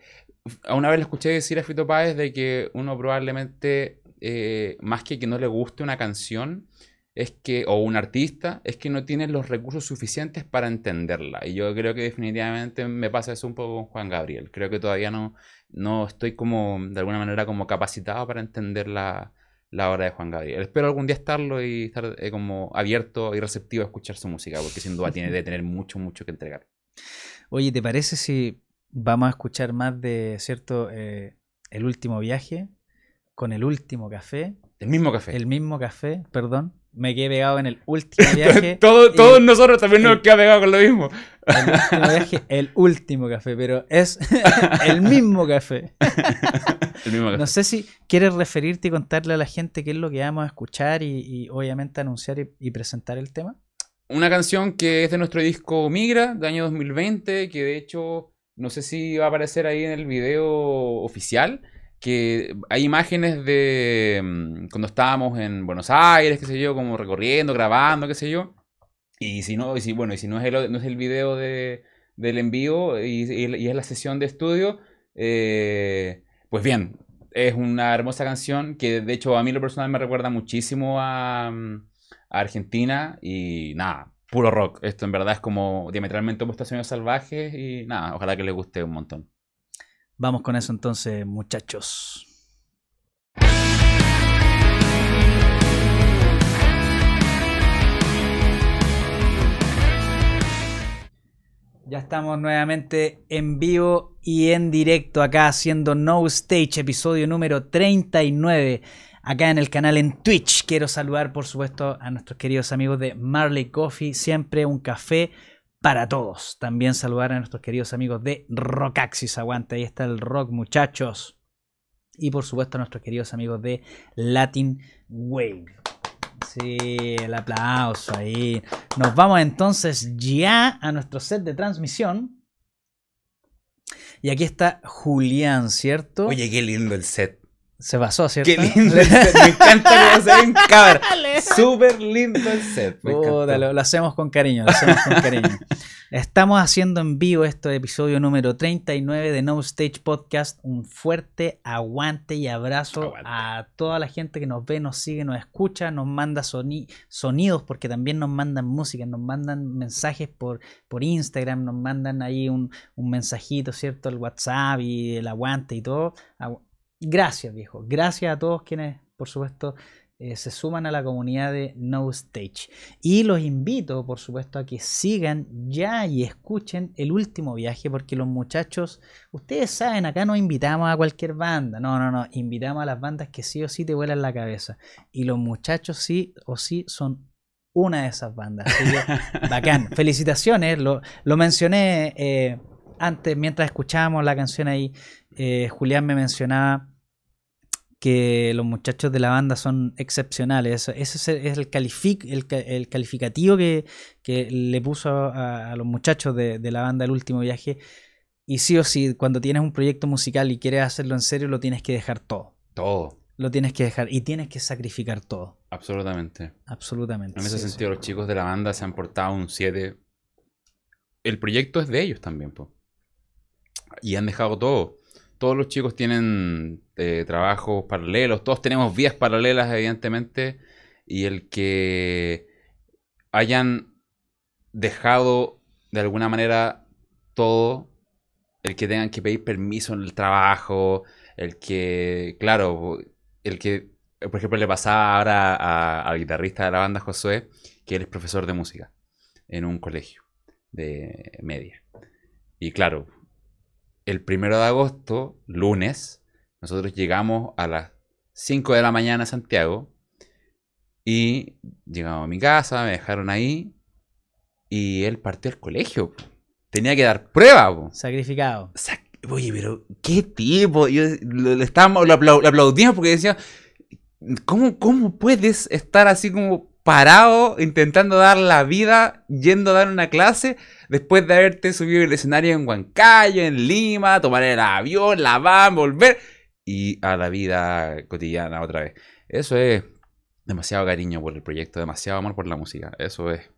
una vez le escuché decir a Fito Páez de que uno probablemente eh, más que que no le guste una canción, es que, o un artista, es que no tiene los recursos suficientes para entenderla. Y yo creo que definitivamente me pasa eso un poco con Juan Gabriel. Creo que todavía no, no estoy como, de alguna manera, como capacitado para entender la, la obra de Juan Gabriel. Espero algún día estarlo y estar eh, como abierto y receptivo a escuchar su música, porque sin duda tiene de tener mucho, mucho que entregar. Oye, ¿te parece si vamos a escuchar más de, cierto, eh, el último viaje con el último café? El mismo café. El mismo café, perdón. Me quedé pegado en el último viaje. Todo, todos nosotros también nos quedamos pegados con lo mismo. El último viaje, el último café, pero es el mismo café. El mismo café. No sé si quieres referirte y contarle a la gente qué es lo que vamos a escuchar y, y obviamente anunciar y, y presentar el tema. Una canción que es de nuestro disco Migra, de año 2020, que de hecho, no sé si va a aparecer ahí en el video oficial, que hay imágenes de mm, cuando estábamos en Buenos Aires, qué sé yo, como recorriendo, grabando, qué sé yo. Y si no, y si, bueno, y si no es el, no es el video de, del envío y, y- es la sesión de estudio, eh, pues bien, es una hermosa canción que de hecho a mí lo personal me recuerda muchísimo a, mm, a Argentina y nada, puro rock. Esto en verdad es como diametralmente opuesto a Sueños Salvajes y nada, ojalá que les guste un montón. Vamos con eso entonces, muchachos. Ya estamos nuevamente en vivo y en directo acá haciendo No Stage, episodio número 39, acá en el canal en Twitch. Quiero saludar, por supuesto, a nuestros queridos amigos de Marley Coffee, siempre un café para todos. También saludar a nuestros queridos amigos de Rockaxis, aguante, ahí está el rock, muchachos. Y por supuesto a nuestros queridos amigos de Latin Wave. Sí, el aplauso ahí. Nos vamos entonces ya a nuestro set de transmisión. Y aquí está Julián, ¿cierto? Oye, qué lindo el set. Se basó, ¿cierto? Qué lindo el set. Me encanta cómo se en cámara. Súper lindo el set. Me Puta, encantó. lo, lo hacemos con cariño, lo hacemos con cariño. Estamos haciendo en vivo este episodio número 39 de No Stage Podcast. Un fuerte aguante y abrazo Aguante. a toda la gente que nos ve, nos sigue, nos escucha, nos manda soni- sonidos, porque también nos mandan música, nos mandan mensajes por, por Instagram, nos mandan ahí un, un mensajito, ¿cierto? El WhatsApp y el aguante y todo. Agu- Gracias, viejo. Gracias a todos quienes, por supuesto, eh, se suman a la comunidad de No Stage. Y los invito, por supuesto, a que sigan ya y escuchen el último viaje, porque los muchachos, ustedes saben, acá no invitamos a cualquier banda, no, no, no, invitamos a las bandas que sí o sí te vuelan la cabeza. Y los muchachos sí o sí son una de esas bandas. Así que, bacán. Felicitaciones, lo, lo mencioné eh, antes, mientras escuchábamos la canción ahí, eh, Julián me mencionaba que los muchachos de la banda son excepcionales. Eso- Ese es el, calific- el ca- el calificativo que, que le puso a, a los muchachos de, de la banda el último viaje. Y sí o sí, cuando tienes un proyecto musical y quieres hacerlo en serio, lo tienes que dejar todo. Todo, Lo tienes que dejar y tienes que sacrificar todo. absolutamente. Absolutamente. En ese sí, sí. sentido, los chicos de la banda se han portado un 7. El proyecto es de ellos también, po. Y han dejado todo. Todos los chicos tienen eh, trabajos paralelos, todos tenemos vías paralelas, evidentemente. Y el que hayan dejado de alguna manera todo, el que tengan que pedir permiso en el trabajo, el que, claro, el que, por ejemplo, le pasaba ahora a- al guitarrista de la banda, Josué, que él es profesor de música en un colegio de media. Y claro, el primero de agosto, lunes, nosotros llegamos a las 5 de la mañana a Santiago y llegamos a mi casa, me dejaron ahí y él partió al colegio. Tenía que dar prueba. po. Sacrificado. Sac- Oye, pero qué tipo. Yo lo, estábamos, lo, lo aplaudimos porque decía, ¿cómo, ¿cómo puedes estar así como parado intentando dar la vida yendo a dar una clase después de haberte subido el escenario en Huancayo, en Lima, tomar el avión, la van, volver y a la vida cotidiana otra vez? Eso es demasiado cariño por el proyecto, demasiado amor por la música. Eso es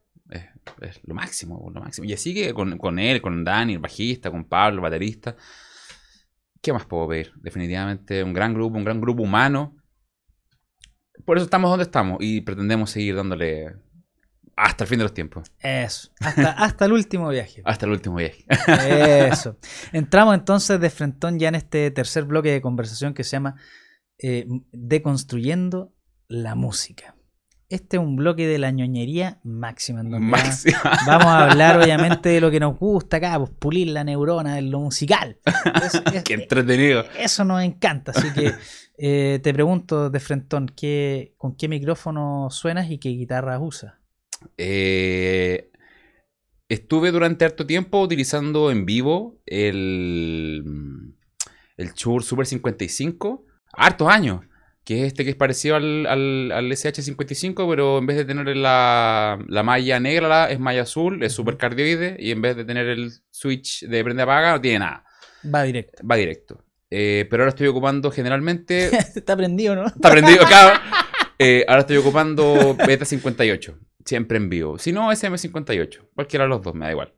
es, lo máximo, lo máximo. Y así que con, con él, con Dani, el bajista, con Pablo, el baterista. ¿Qué más puedo pedir? Definitivamente un gran grupo, un gran grupo humano. Por eso estamos donde estamos y pretendemos seguir dándole hasta el fin de los tiempos. Eso, hasta, hasta el último viaje. Hasta el último viaje. Eso. Entramos entonces de frentón ya en este tercer bloque de conversación que se llama eh, Deconstruyendo la música. Este es un bloque de la ñoñería máxima. En Máxima. Vamos a hablar obviamente de lo que nos gusta acá, pues pulir la neurona de lo musical. Es- Qué entretenido. eso nos encanta, así que eh, te pregunto de frentón, ¿qué, ¿con qué micrófono suenas y qué guitarra usas? Eh, estuve durante harto tiempo utilizando en vivo el, el Shure Super 55, hartos años, que es este que es parecido al, al, al SH55, pero en vez de tener la, la malla negra, es malla azul, es super cardioide, y en vez de tener el switch de prende apaga, no tiene nada, Va directo. va directo. Eh, pero ahora estoy ocupando generalmente Está prendido, ¿no? Está prendido, claro. Eh, ahora estoy ocupando Beta 58, siempre en vivo. Si no, SM58, cualquiera de los dos, me da igual.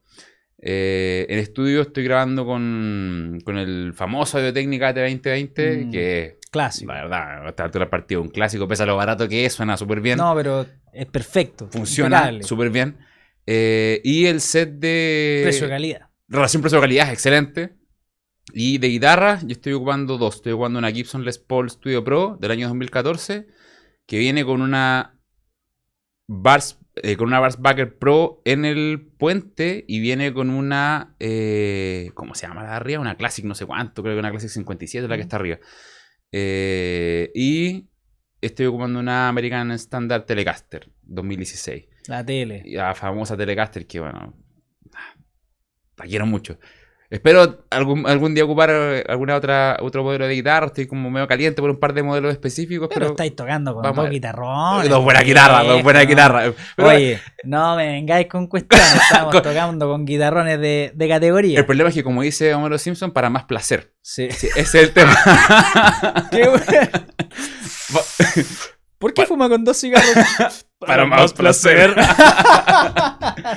Eh, en estudio estoy grabando con, con el famoso Audio Técnica T2020, Mm, que Clásico. la verdad, a esta altura del partido, un clásico, pese a lo barato que es, suena súper bien, No, pero es perfecto. funciona súper bien. Eh, y el set de... Precio-calidad. Relación precio-calidad es excelente. Y de guitarra, yo estoy ocupando dos. Estoy ocupando una Gibson Les Paul Studio Pro del año 2014, que viene con una Bars, eh, con una Barsbacker Pro en el puente y viene con una, eh, ¿cómo se llama la de arriba? Una Classic no sé cuánto, creo que una Classic 57 es la que está arriba. Eh, y estoy ocupando una American Standard Telecaster 2016 La tele. la famosa Telecaster que, bueno, la quiero mucho. Espero algún, algún día ocupar eh, alguna otra otro modelo de guitarra. Estoy como medio caliente por un par de modelos específicos, Pero, pero, estáis tocando con dos guitarrones. dos buenas guitarras, dos buenas guitarras. Pero Oye, no me vengáis con cuestiones. Estamos Con- tocando con guitarrones de, de categoría. el problema es que, como dice Homero Simpson, para más placer. Sí. Sí, ese es el tema. Qué bueno. ¿Por qué fuma con dos cigarros? Para más placer.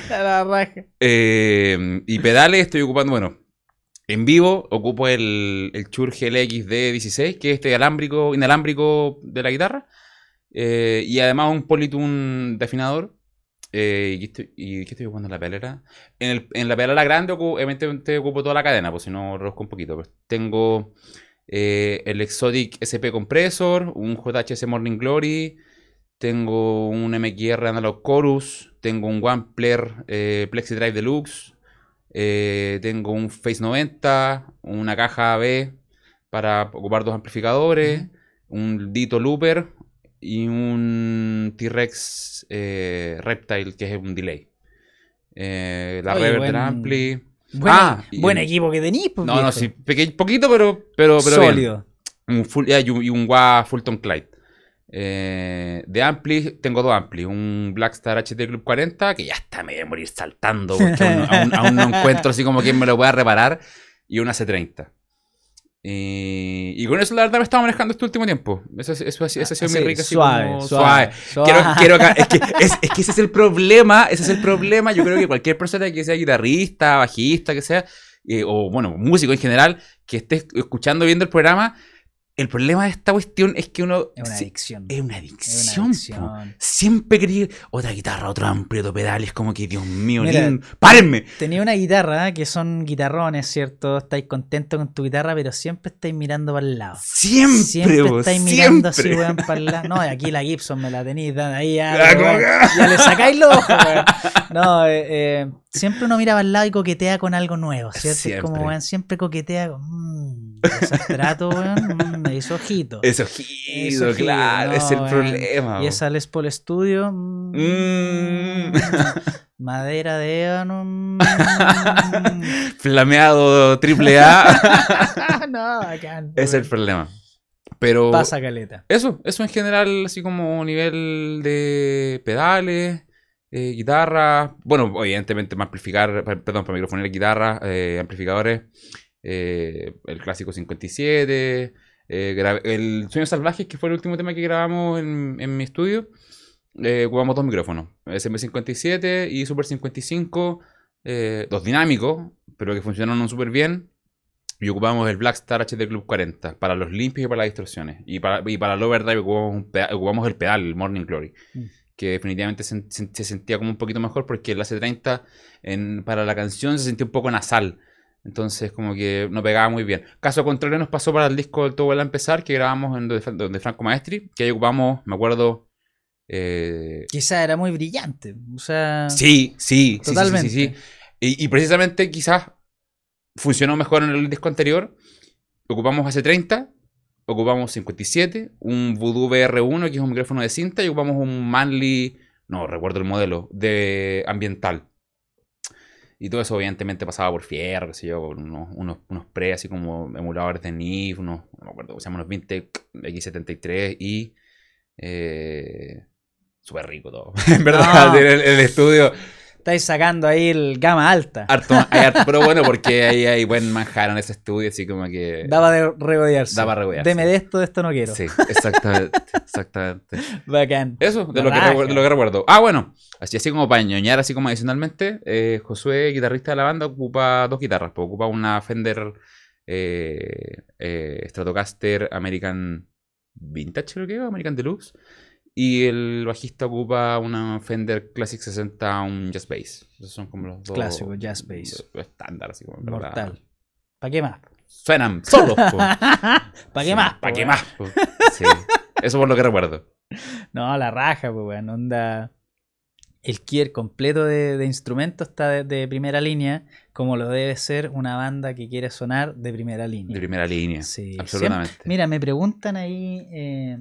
La raja. Eh, y pedales estoy ocupando, bueno, en vivo ocupo el, el Shure GLX D16, que es este alámbrico, inalámbrico de la guitarra. Eh, y además un Polytune de afinador. Eh, y, ¿qué estoy ocupando en la pedalera? En, la pedalera grande evidentemente ocupo toda la cadena, pues si no reduzco un poquito. Pues tengo eh, el Exotic SP Compressor, un JHS Morning Glory, tengo un MXR Analog Chorus, tengo un One eh, Plexi Drive Deluxe, eh, tengo un Face 90, una caja B para ocupar dos amplificadores, Ujú. un Dito Looper y un T-Rex eh, Reptile que es un delay. Eh, la Oye, reverb buen- del ampli. Buen, Ah, y- buen equipo que tenéis, pues, No, no, sí, poquito, pero, pero, pero bien. Sólido. Un full, y un, y un wah Fulton Clyde. Eh, de ampli, tengo dos amplis. Un Blackstar HD Club 40, que ya está, me voy a morir saltando, porque aún, aún- aún no encuentro así como quien me lo pueda reparar. Y una C30. Y, y con eso la verdad me estaba manejando este último tiempo. Eso, eso, eso, ese ha sido Así, mi rica suave, como suave, Quiero, suave. quiero ca- es, que, es, es que ese es el problema, ese es el problema. Yo creo que cualquier persona que sea guitarrista, bajista, que sea, eh, o bueno, músico en general, que esté escuchando, viendo el programa, el problema de esta cuestión es que uno... Es una adicción. es una Es adicción. una po. adicción. Siempre quería otra guitarra, otro amplio, otro pedal. Es como que, Dios mío, Mira. Tenía una guitarra, que son guitarrones, ¿cierto? Estáis contentos con tu guitarra, pero siempre estáis mirando para el lado. Siempre, Siempre estáis mirando siempre. así, weón, para el lado. No, aquí la Gibson me la tenéis, ahí ya, Ah, pero, como weón, ya le sacáis los ojos, weón. No, eh, eh, siempre uno mira para el lado y coquetea con algo nuevo, ¿cierto? Es como, weón, siempre coquetea con, mmm, esos tratos, weón, mm, hizo ojito. Gido, Gido, claro, no, es el problema. Y esa Les Paul Studio, mm, Mm. madera de ébano, mm, Flameado triple A. no, bacán, es el problema. Pero Pasa caleta. eso, eso en general, así como nivel de pedales, eh, guitarra. Bueno, evidentemente para amplificar, perdón, para microfonear guitarra, eh, amplificadores. eh, el clásico 57. Eh, el Sueños Salvajes, que fue el último tema que grabamos en, en mi estudio. eh, ocupamos dos micrófonos, SM57 y Super 55, eh, dos dinámicos, pero que funcionaron súper bien. Y ocupamos el Black Star HD Club 40 para los limpios y para las distorsiones. Y para, y para el overdrive ocupamos, un ocupamos el pedal, el Morning Glory. Mm. Que definitivamente se, se- se sentía como un poquito mejor porque el AC30 en, para la canción se sentía un poco nasal. Entonces como que no pegaba muy bien. Caso contrario nos pasó para el disco del Todo Vuelve a Empezar que grabamos en donde, Franco Maestri. Que ahí ocupamos, me acuerdo... eh, Quizá era muy brillante. O sea, Sí, sí, Totalmente. sí, sí, sí. Y, y precisamente quizás funcionó mejor en el disco anterior. Ocupamos AC30, ocupamos 57, un Voodoo VR1, que es un micrófono de cinta, y ocupamos un Manly, no recuerdo el modelo, de ambiental. Y todo eso evidentemente pasaba por fierro, qué sé yo, con unos, unos, unos pre así como emuladores de NIF, unos, no me acuerdo, llaman unos Vintec X73 y... Eh, Súper rico todo. en verdad, No. en el, el estudio estáis sacando ahí el gama alta. harto, hay harto, pero bueno, porque ahí hay buen manjar en ese estudio, así como que... Daba de regodearse. Daba regodearse. Deme de esto, de esto no quiero. Sí, exactamente, exactamente. Bacán. Eso, de lo, que, de lo que recuerdo. Ah, bueno, así, así como para ñoñar, así como adicionalmente, eh, Josué, guitarrista de la banda, ocupa dos guitarras. pues, ocupa una Fender eh, eh, Stratocaster American Vintage, creo que American Deluxe. Y el bajista ocupa una Fender Classic 60, un Jazz Bass. Esos son como los dos. Clásico, Jazz Bass. Estándar, así como. Mortal. ¿Para qué más? Suenan solos. ¿Para qué Sí, más? ¿Para qué más? po? Sí. Eso por lo que recuerdo. No, la raja, pues, weón. Onda. El kier completo de, de instrumentos está de, de primera línea, como lo debe ser una banda que quiere sonar de primera línea. De primera línea. Sí, absolutamente. siempre- mira, me preguntan ahí. eh,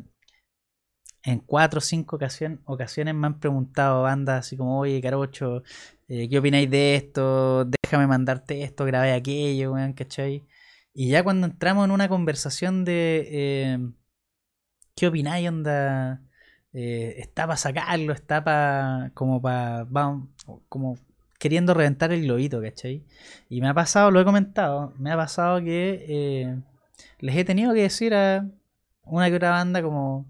en cuatro o cinco ocasiones me han preguntado bandas así como, oye, Carocho, eh, ¿qué opináis de esto? Déjame mandarte esto, grabé aquello, weón, ¿cachai? Y ya cuando entramos en una conversación de eh, ¿qué opináis, onda? Eh, está para sacarlo, está para como para como queriendo reventar el globito, ¿cachai? Y me ha pasado, lo he comentado, me ha pasado que eh, les he tenido que decir a una que otra banda como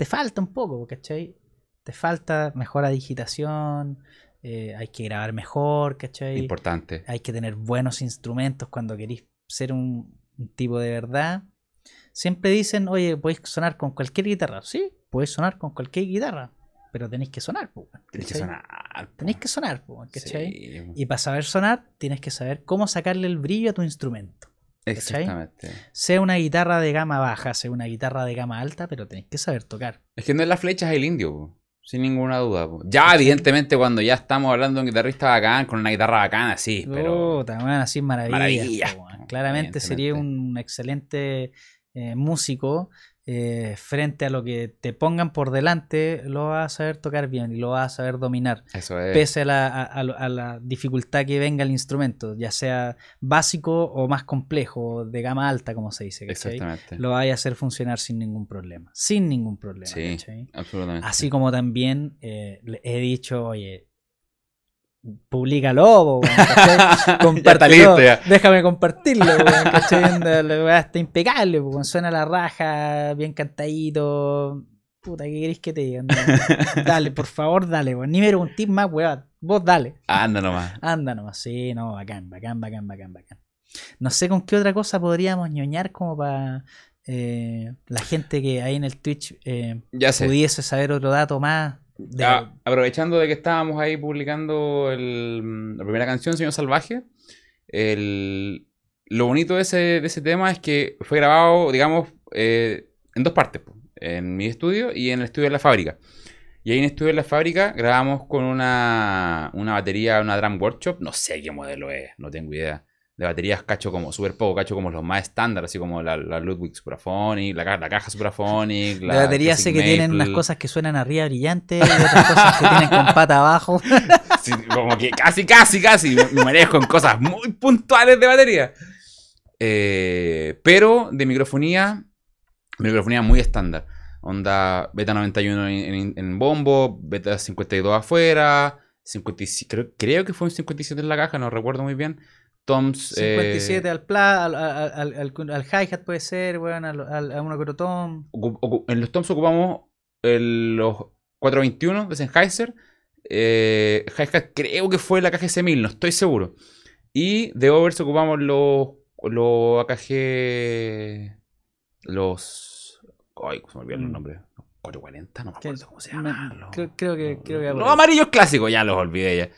te falta un poco, ¿cachai? Te falta mejor digitación, eh, hay que grabar mejor, ¿cachai? Importante. hay que tener buenos instrumentos cuando queréis ser un, un tipo de verdad. Siempre dicen, oye, podéis sonar con cualquier guitarra. Sí, podéis sonar con cualquier guitarra, pero tenéis que sonar. po, Tienes que sonar. po. Tenéis que sonar, po, ¿cachai? Sí, Y para saber sonar, tienes que saber cómo sacarle el brillo a tu instrumento. Exactamente. Sea una guitarra de gama baja, sea una guitarra de gama alta, pero tenéis que saber tocar. Es que no es la flecha, es el indio, po. sin ninguna duda. po. Ya, evidentemente, cuando ya estamos hablando de un guitarrista bacán, con una guitarra bacana, sí, pero. Puta, weón, así maravillas. Maravillas, po, Claramente sería un excelente eh, músico. Eh, frente a lo que te pongan por delante, lo vas a saber tocar bien y lo vas a saber dominar. Eso es. Pese a la, a- la dificultad que venga el instrumento, ya sea básico o más complejo, de gama alta, como se dice. ¿cachai? Exactamente. Lo vaya a hacer funcionar sin ningún problema. Sin ningún problema. Sí, absolutamente. Así como también eh, he dicho, oye, está Compártelo, déjame compartirlo, está impecable, weón, suena la raja, bien cantadito. Puta, ¿qué queréis que te diga? Onda, Dale, por favor, dale, weón. Ni me preguntís más, weón. Vos dale. Anda nomás. Anda nomás, sí, no, bacán, bacán, bacán, bacán, bacán. No sé con qué otra cosa podríamos ñoñar como para la gente que ahí en el Twitch eh, Ya sé. pudiese saber otro dato más. De- Ah, aprovechando de que estábamos ahí publicando el- la primera canción, Señor Salvaje, el- lo bonito de ese, de ese tema es que fue grabado, digamos, eh, en dos partes, en mi estudio y en el estudio de la fábrica. Y ahí en el estudio de la fábrica grabamos con una, una batería, una drum workshop, no sé qué modelo es, no tengo idea. De baterías cacho como, súper poco, cacho como los más estándar, así como la, la Ludwig Supraphonic, la, la caja Supraphonic, de la batería Classic sé que tienen unas cosas que suenan arriba brillantes y otras cosas que tienen con pata abajo. Sí, como que casi, casi, casi me manejo en cosas muy puntuales de batería. Eh, pero de microfonía, microfonía muy estándar. Onda beta 91 en, en- en bombo, beta 52 afuera, 57, creo, creo que fue un 57 en la caja, no recuerdo muy bien. Toms. eh, 57 al, pla, al, al, al, al- hi-hat puede ser, weón, al, a uno que otro tom. en los Toms ocupamos el- los 421 de Sennheiser. Eh, hi-hat creo que fue la caja S1000, no estoy seguro. Y de overs ocupamos los los AKG. Los. Ay, se me olvidaron los Mm. nombres. 440, no me acuerdo cómo se llaman. creo, creo que creo que Los amarillos clásicos, ya los olvidé ya.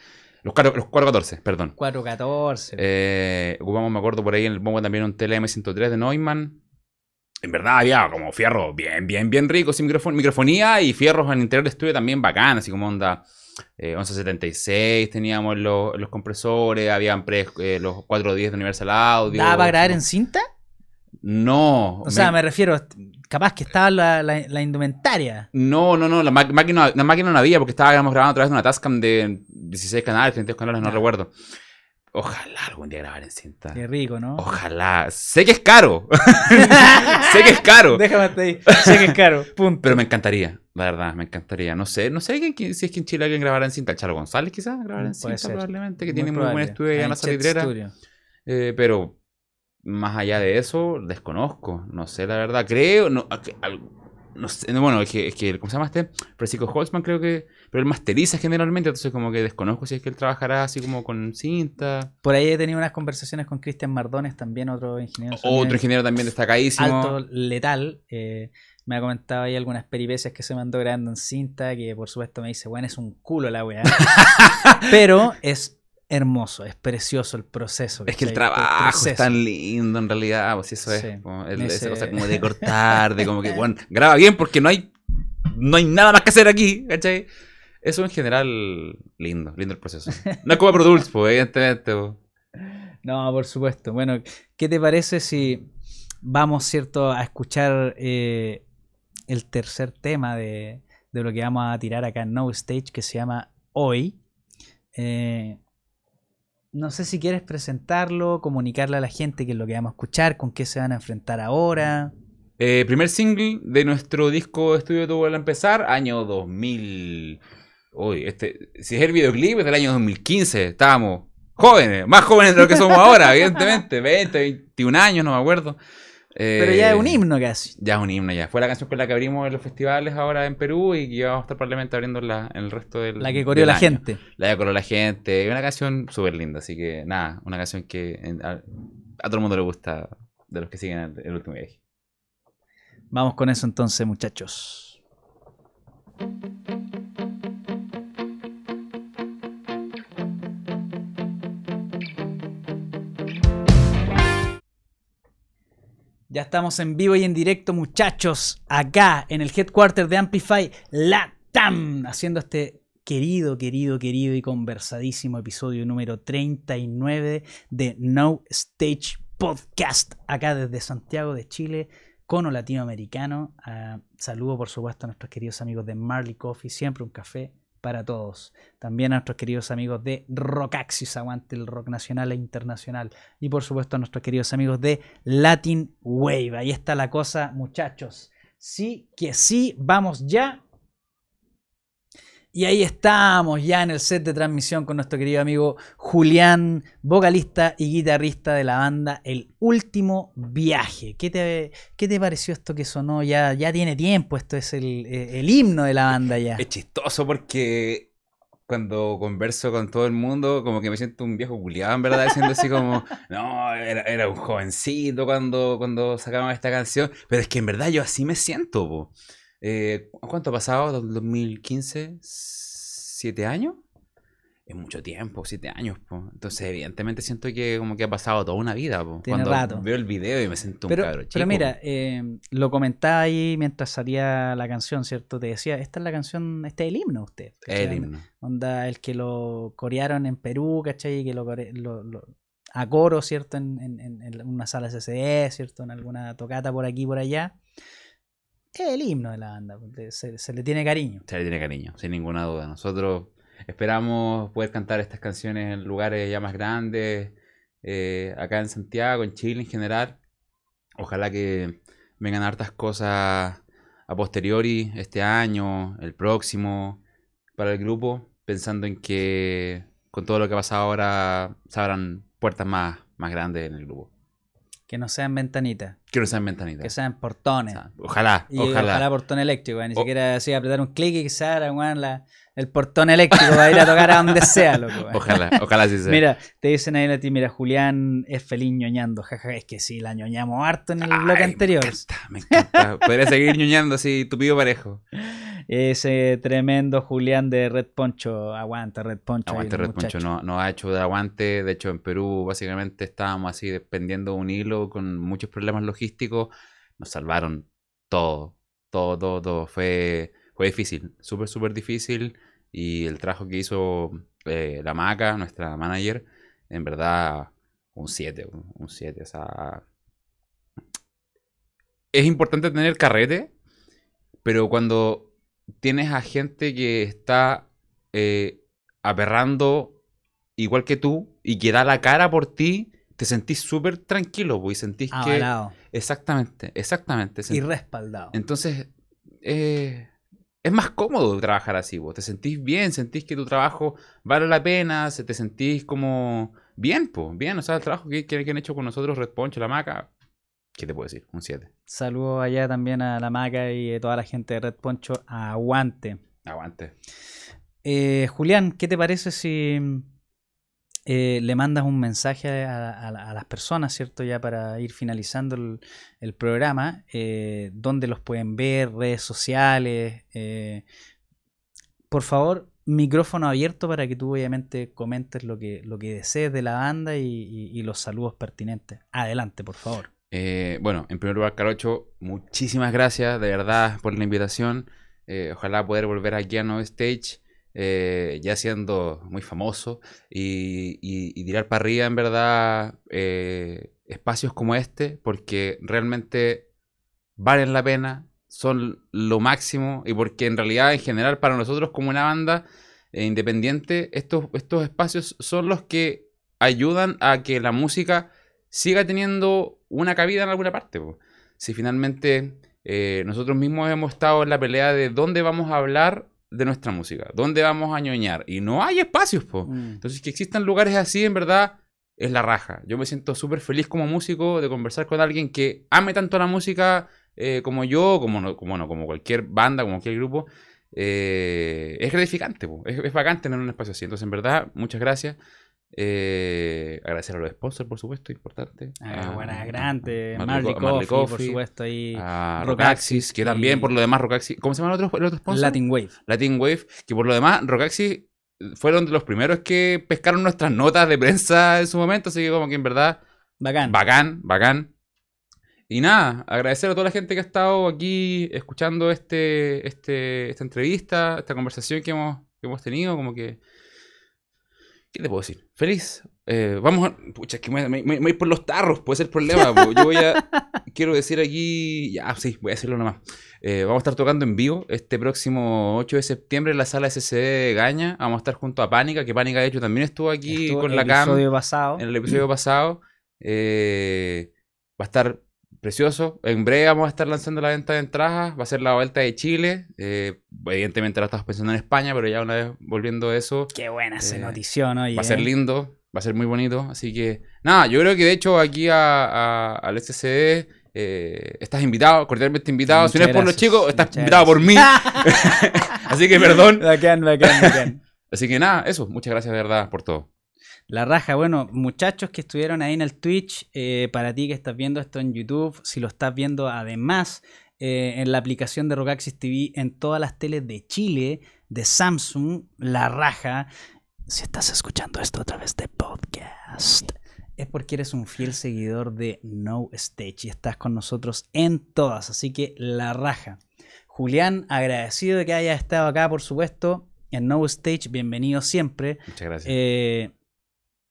Los, los 414, perdón. 414. Eh, ocupamos, me acuerdo, por ahí en el bombo también un TLM103 de Neumann. En verdad había como fierros bien, bien, bien ricos, sin microfon- microfonía y fierros en el interior del estudio también bacán, así como onda eh, 1176, teníamos los, los compresores, habían pre- eh, los 410 de Universal Audio. ¿Daba para grabar en cinta? No. O sea, me refiero, capaz que estaba la, la- la indumentaria. No, no, no, la, máquina, la máquina no había porque estábamos grabando a través de una Tascam de 16 canales, 32 canales, no recuerdo. Ojalá algún día grabar en cinta. Qué rico, ¿no? Ojalá. Sé que es caro. sé que es caro. Déjame hasta ahí. Sé que es caro. Punto. Pero me encantaría, la verdad, me encantaría. No sé, no sé quién- si es que en Chile alguien grabará en cinta. El Chalo González quizás grabará en cinta probablemente, que Muy tiene muy buen estudio allá en la salitrera. Eh, pero más allá de eso, desconozco. No sé, la verdad. Creo, no, no sé, no, bueno, es que, es que, ¿cómo se llama este? Francisco Holtzman creo que, pero él masteriza generalmente, entonces como que desconozco si es que él trabajará así como con cinta. Por ahí he tenido unas conversaciones con Cristian Mardones, también otro ingeniero. sonido Otro ingeniero también destacadísimo. alto, letal. eh, me ha comentado ahí algunas peripecias que se mandó grabando en cinta, que por supuesto me dice, bueno, es un culo la weá. Pero es hermoso, es precioso el proceso. Es que el trabajo es tan lindo en realidad, pues eso es, Sí. como el- Ese- esa cosa como de cortar, de como que, bueno, graba bien porque no hay, no hay nada más que hacer aquí, ¿cachai? Eso en general, lindo, lindo el proceso. No es como Pro Tools, pues, evidentemente. pues. No, por supuesto. Bueno, ¿qué te parece si vamos, cierto, a escuchar eh, el tercer tema de, de lo que vamos a tirar acá en No Stage, que se llama Hoy? Eh, no sé si quieres presentarlo, comunicarle a la gente qué es lo que vamos a escuchar, con qué se van a enfrentar ahora. Eh, primer single de nuestro disco de estudio tuvo al empezar, año 2000. Uy, este, si es el videoclip es del año 2015, estábamos jóvenes, más jóvenes de lo que somos ahora, evidentemente, 20, 21 años, no me acuerdo. Pero ya es un Eh, himno casi. Ya es un himno, ya. Fue la canción con la que abrimos en los festivales ahora en Perú y que vamos a estar probablemente abriendo en, la- en el resto del La que corrió la año. gente. La que corrió la gente. Es una canción súper linda, así que nada, una canción que a todo el mundo le gusta de los que siguen el, el último viaje. Vamos con eso entonces, muchachos. Ya estamos en vivo y en directo, muchachos, acá en el headquarter de Amplify Latam, haciendo este querido, querido, querido y conversadísimo episodio número 39 de No Stage Podcast, acá desde Santiago de Chile, cono latinoamericano. Ah, saludo, por supuesto, a nuestros queridos amigos de Marley Coffee, siempre un café para todos. También a nuestros queridos amigos de Rockaxis, aguante el rock nacional e internacional. Y por supuesto a nuestros queridos amigos de Latin Wave. Ahí está la cosa, muchachos. Sí que sí, vamos ya. Y ahí estamos ya en el set de transmisión con nuestro querido amigo Julián, vocalista y guitarrista de la banda El Último Viaje. ¿Qué te, qué te pareció esto que sonó? Ya, ya tiene tiempo, esto es el, eh, el himno de la banda ya. Es chistoso porque cuando converso con todo el mundo, como que me siento un viejo culiado, en verdad, diciendo así como, no, era, era un jovencito cuando, cuando sacamos esta canción. Pero es que en verdad yo así me siento. Eh, ¿Cuánto ha pasado? ¿2015? ¿Siete años? Es mucho tiempo, siete años, po. Entonces, evidentemente siento que como que ha pasado toda una vida, po. Tiene Cuando rato. veo el video y me siento un Pero, cabro chico. pero mira, eh, lo comentaba ahí mientras salía la canción, ¿cierto? Te decía, esta es la canción, este es el himno usted. ¿cachai? el himno. Onda, el que lo corearon en Perú, ¿cachai? Y que lo, lo- lo- a coro, ¿cierto? En, en- en- una sala ¿cierto? En alguna tocata por aquí por allá. Es el himno de la banda, se, se le tiene cariño. Se le tiene cariño, sin ninguna duda. Nosotros esperamos poder cantar estas canciones en lugares ya más grandes, eh, acá en Santiago, en Chile en general. Ojalá que vengan hartas cosas a posteriori este año, el próximo, para el grupo, pensando en que con todo lo que ha pasado ahora se abran puertas más, más grandes en el grupo. Que no sean ventanitas, Que no sean ventanitas. que sean portones. O sea, ojalá, Y ojalá. ojalá. portón eléctrico, ni O- siquiera así apretar un clic y que weón, la- el portón eléctrico para ir a tocar a donde sea, loco. Ojalá, ojalá sí sea. Mira, te dicen ahí a ti, mira, Julián es feliz ñoñando, jaja, es que sí, la ñoñamos harto en el bloque Ay, anterior. Me encanta, me encanta. Podría seguir ñoñando así, tupido parejo. Ese tremendo Julián de Red Poncho, aguanta Red Poncho. Aguante Red Poncho no, no ha hecho de aguante. De hecho, en Perú básicamente estábamos así dependiendo de un hilo con muchos problemas logísticos. Nos salvaron todo, todo, todo, todo. Fue, fue difícil, súper, súper difícil. Y el trabajo que hizo eh, la Maca, nuestra manager, en verdad, un 7, un 7. O sea, es importante tener carrete, pero cuando tienes a gente que está eh, aperrando igual que tú y que da la cara por ti, te sentís súper tranquilo, pues, y sentís que... Exactamente, exactamente. y respaldado. Entonces, eh, es más cómodo trabajar así, vos. Te sentís bien, sentís que tu trabajo vale la pena, se te sentís como bien, pues, bien. O sea, el trabajo que, que- que han hecho con nosotros, Red Poncho, La Maca, ¿qué te puedo decir? Un 7. Saludos allá también a la Maca y a toda la gente de Red Poncho. Aguante. Aguante. Eh, Julián, ¿qué te parece si eh, le mandas un mensaje a, a- a las personas, ¿cierto? Ya para ir finalizando el, el programa, eh, dónde los pueden ver, redes sociales. eh, por favor, micrófono abierto para que tú obviamente comentes lo que, lo que desees de la banda y, y- y los saludos pertinentes. Adelante, por favor. Eh, bueno, en primer lugar, Carocho, muchísimas gracias de verdad por la invitación. Eh, ojalá poder volver aquí a No Stage, eh, ya siendo muy famoso y, y- tirar para arriba, en verdad, eh, espacios como este, porque realmente valen la pena, son lo máximo y porque en realidad, en general, para nosotros como una banda independiente, estos, estos espacios son los que ayudan a que la música siga teniendo una cabida en alguna parte. po. Si finalmente eh, nosotros mismos hemos estado en la pelea de dónde vamos a hablar de nuestra música, dónde vamos a ñoñar, y no hay espacios, po. Mm. Entonces, que existan lugares así, en verdad, es la raja. Yo me siento súper feliz como músico de conversar con alguien que ame tanto la música eh, como yo, como no, como no, como cualquier banda, como cualquier grupo. Eh, es gratificante, po. es, es bacán tener un espacio así. Entonces, en verdad, muchas gracias. Eh, agradecer a los sponsors, por supuesto, importante. Ah, A- buena, grande. Marley Marley Co- Coffee, Marley por Coffee, supuesto, ahí. a que y- también por lo demás Rocaxis, ¿cómo se llama el otro, el otro sponsor? Latin Wave. Latin Wave, que por lo demás Rocaxis fueron de los primeros que pescaron nuestras notas de prensa en su momento, así que como que en verdad Bacán. bacán, bacán. Y nada, agradecer a toda la gente que ha estado aquí escuchando este, este, esta entrevista, esta conversación que hemos, que hemos tenido, como que... ¿Qué te puedo decir? Feliz. Eh, vamos a... Pucha, es que me, me- me- voy por los tarros, puede ser el problema. po. Yo voy a... Quiero decir aquí... Ya, sí, voy a decirlo nomás. Eh, vamos a estar tocando en vivo este próximo 8 de septiembre en la sala SCD de Gaña. Vamos a estar junto a Pánica, que Pánica de hecho también estuvo aquí Estuvo con el la cam episodio pasado. en el episodio pasado. Eh, va a estar precioso. En breve vamos a estar lanzando la venta de entradas. Va a ser la vuelta de Chile. Eh, evidentemente la estamos pensando en España, pero ya una vez volviendo a eso, Qué buena esa Eh, notición, oye. va a ser lindo. Va a ser muy bonito. Así que, nada, yo creo que de hecho aquí a- a- al SCD eh, estás invitado, cordialmente invitado. si no es por los chicos, estás muchas invitado por mí. Así que perdón. Bacán, bacán, bacán. Así que nada, eso. Muchas gracias de verdad por todo. La raja, bueno, muchachos que estuvieron ahí en el Twitch, eh, para ti que estás viendo esto en YouTube, si lo estás viendo además eh, en la aplicación de Rocaxis TV, en todas las teles de Chile, de Samsung, la raja. Si estás escuchando esto a través de podcast, es porque eres un fiel seguidor de No Stage y estás con nosotros en todas, así que la raja. Julián, agradecido de que hayas estado acá, por supuesto, en No Stage, bienvenido siempre. Muchas gracias. Eh,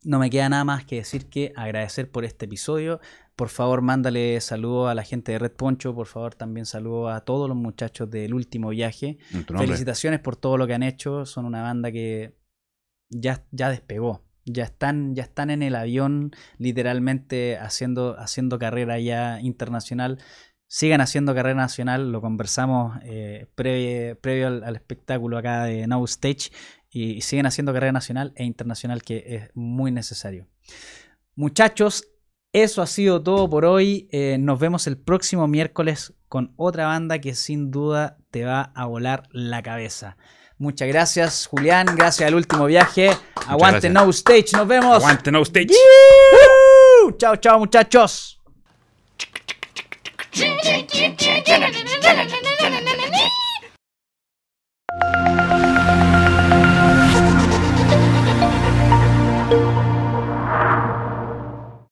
no me queda nada más que decir que agradecer por este episodio. Por favor, mándale saludos a la gente de Red Poncho. Por favor, también saludos a todos los muchachos del último viaje. Felicitaciones por todo lo que han hecho. Son una banda que ya, ya despegó. Ya están, ya están en el avión, literalmente haciendo, haciendo carrera ya internacional. Sigan haciendo carrera nacional, lo conversamos eh, previo, previo al, al espectáculo acá de Now Stage y siguen haciendo carrera nacional e internacional que es muy necesario. Muchachos, eso ha sido todo por hoy. Eh, nos vemos el próximo miércoles con otra banda que sin duda te va a volar la cabeza. Muchas gracias, Julián. Gracias al último viaje. Aguante No Stage. Nos vemos. Aguante No Stage. ¡Woo! Chao, chao, muchachos.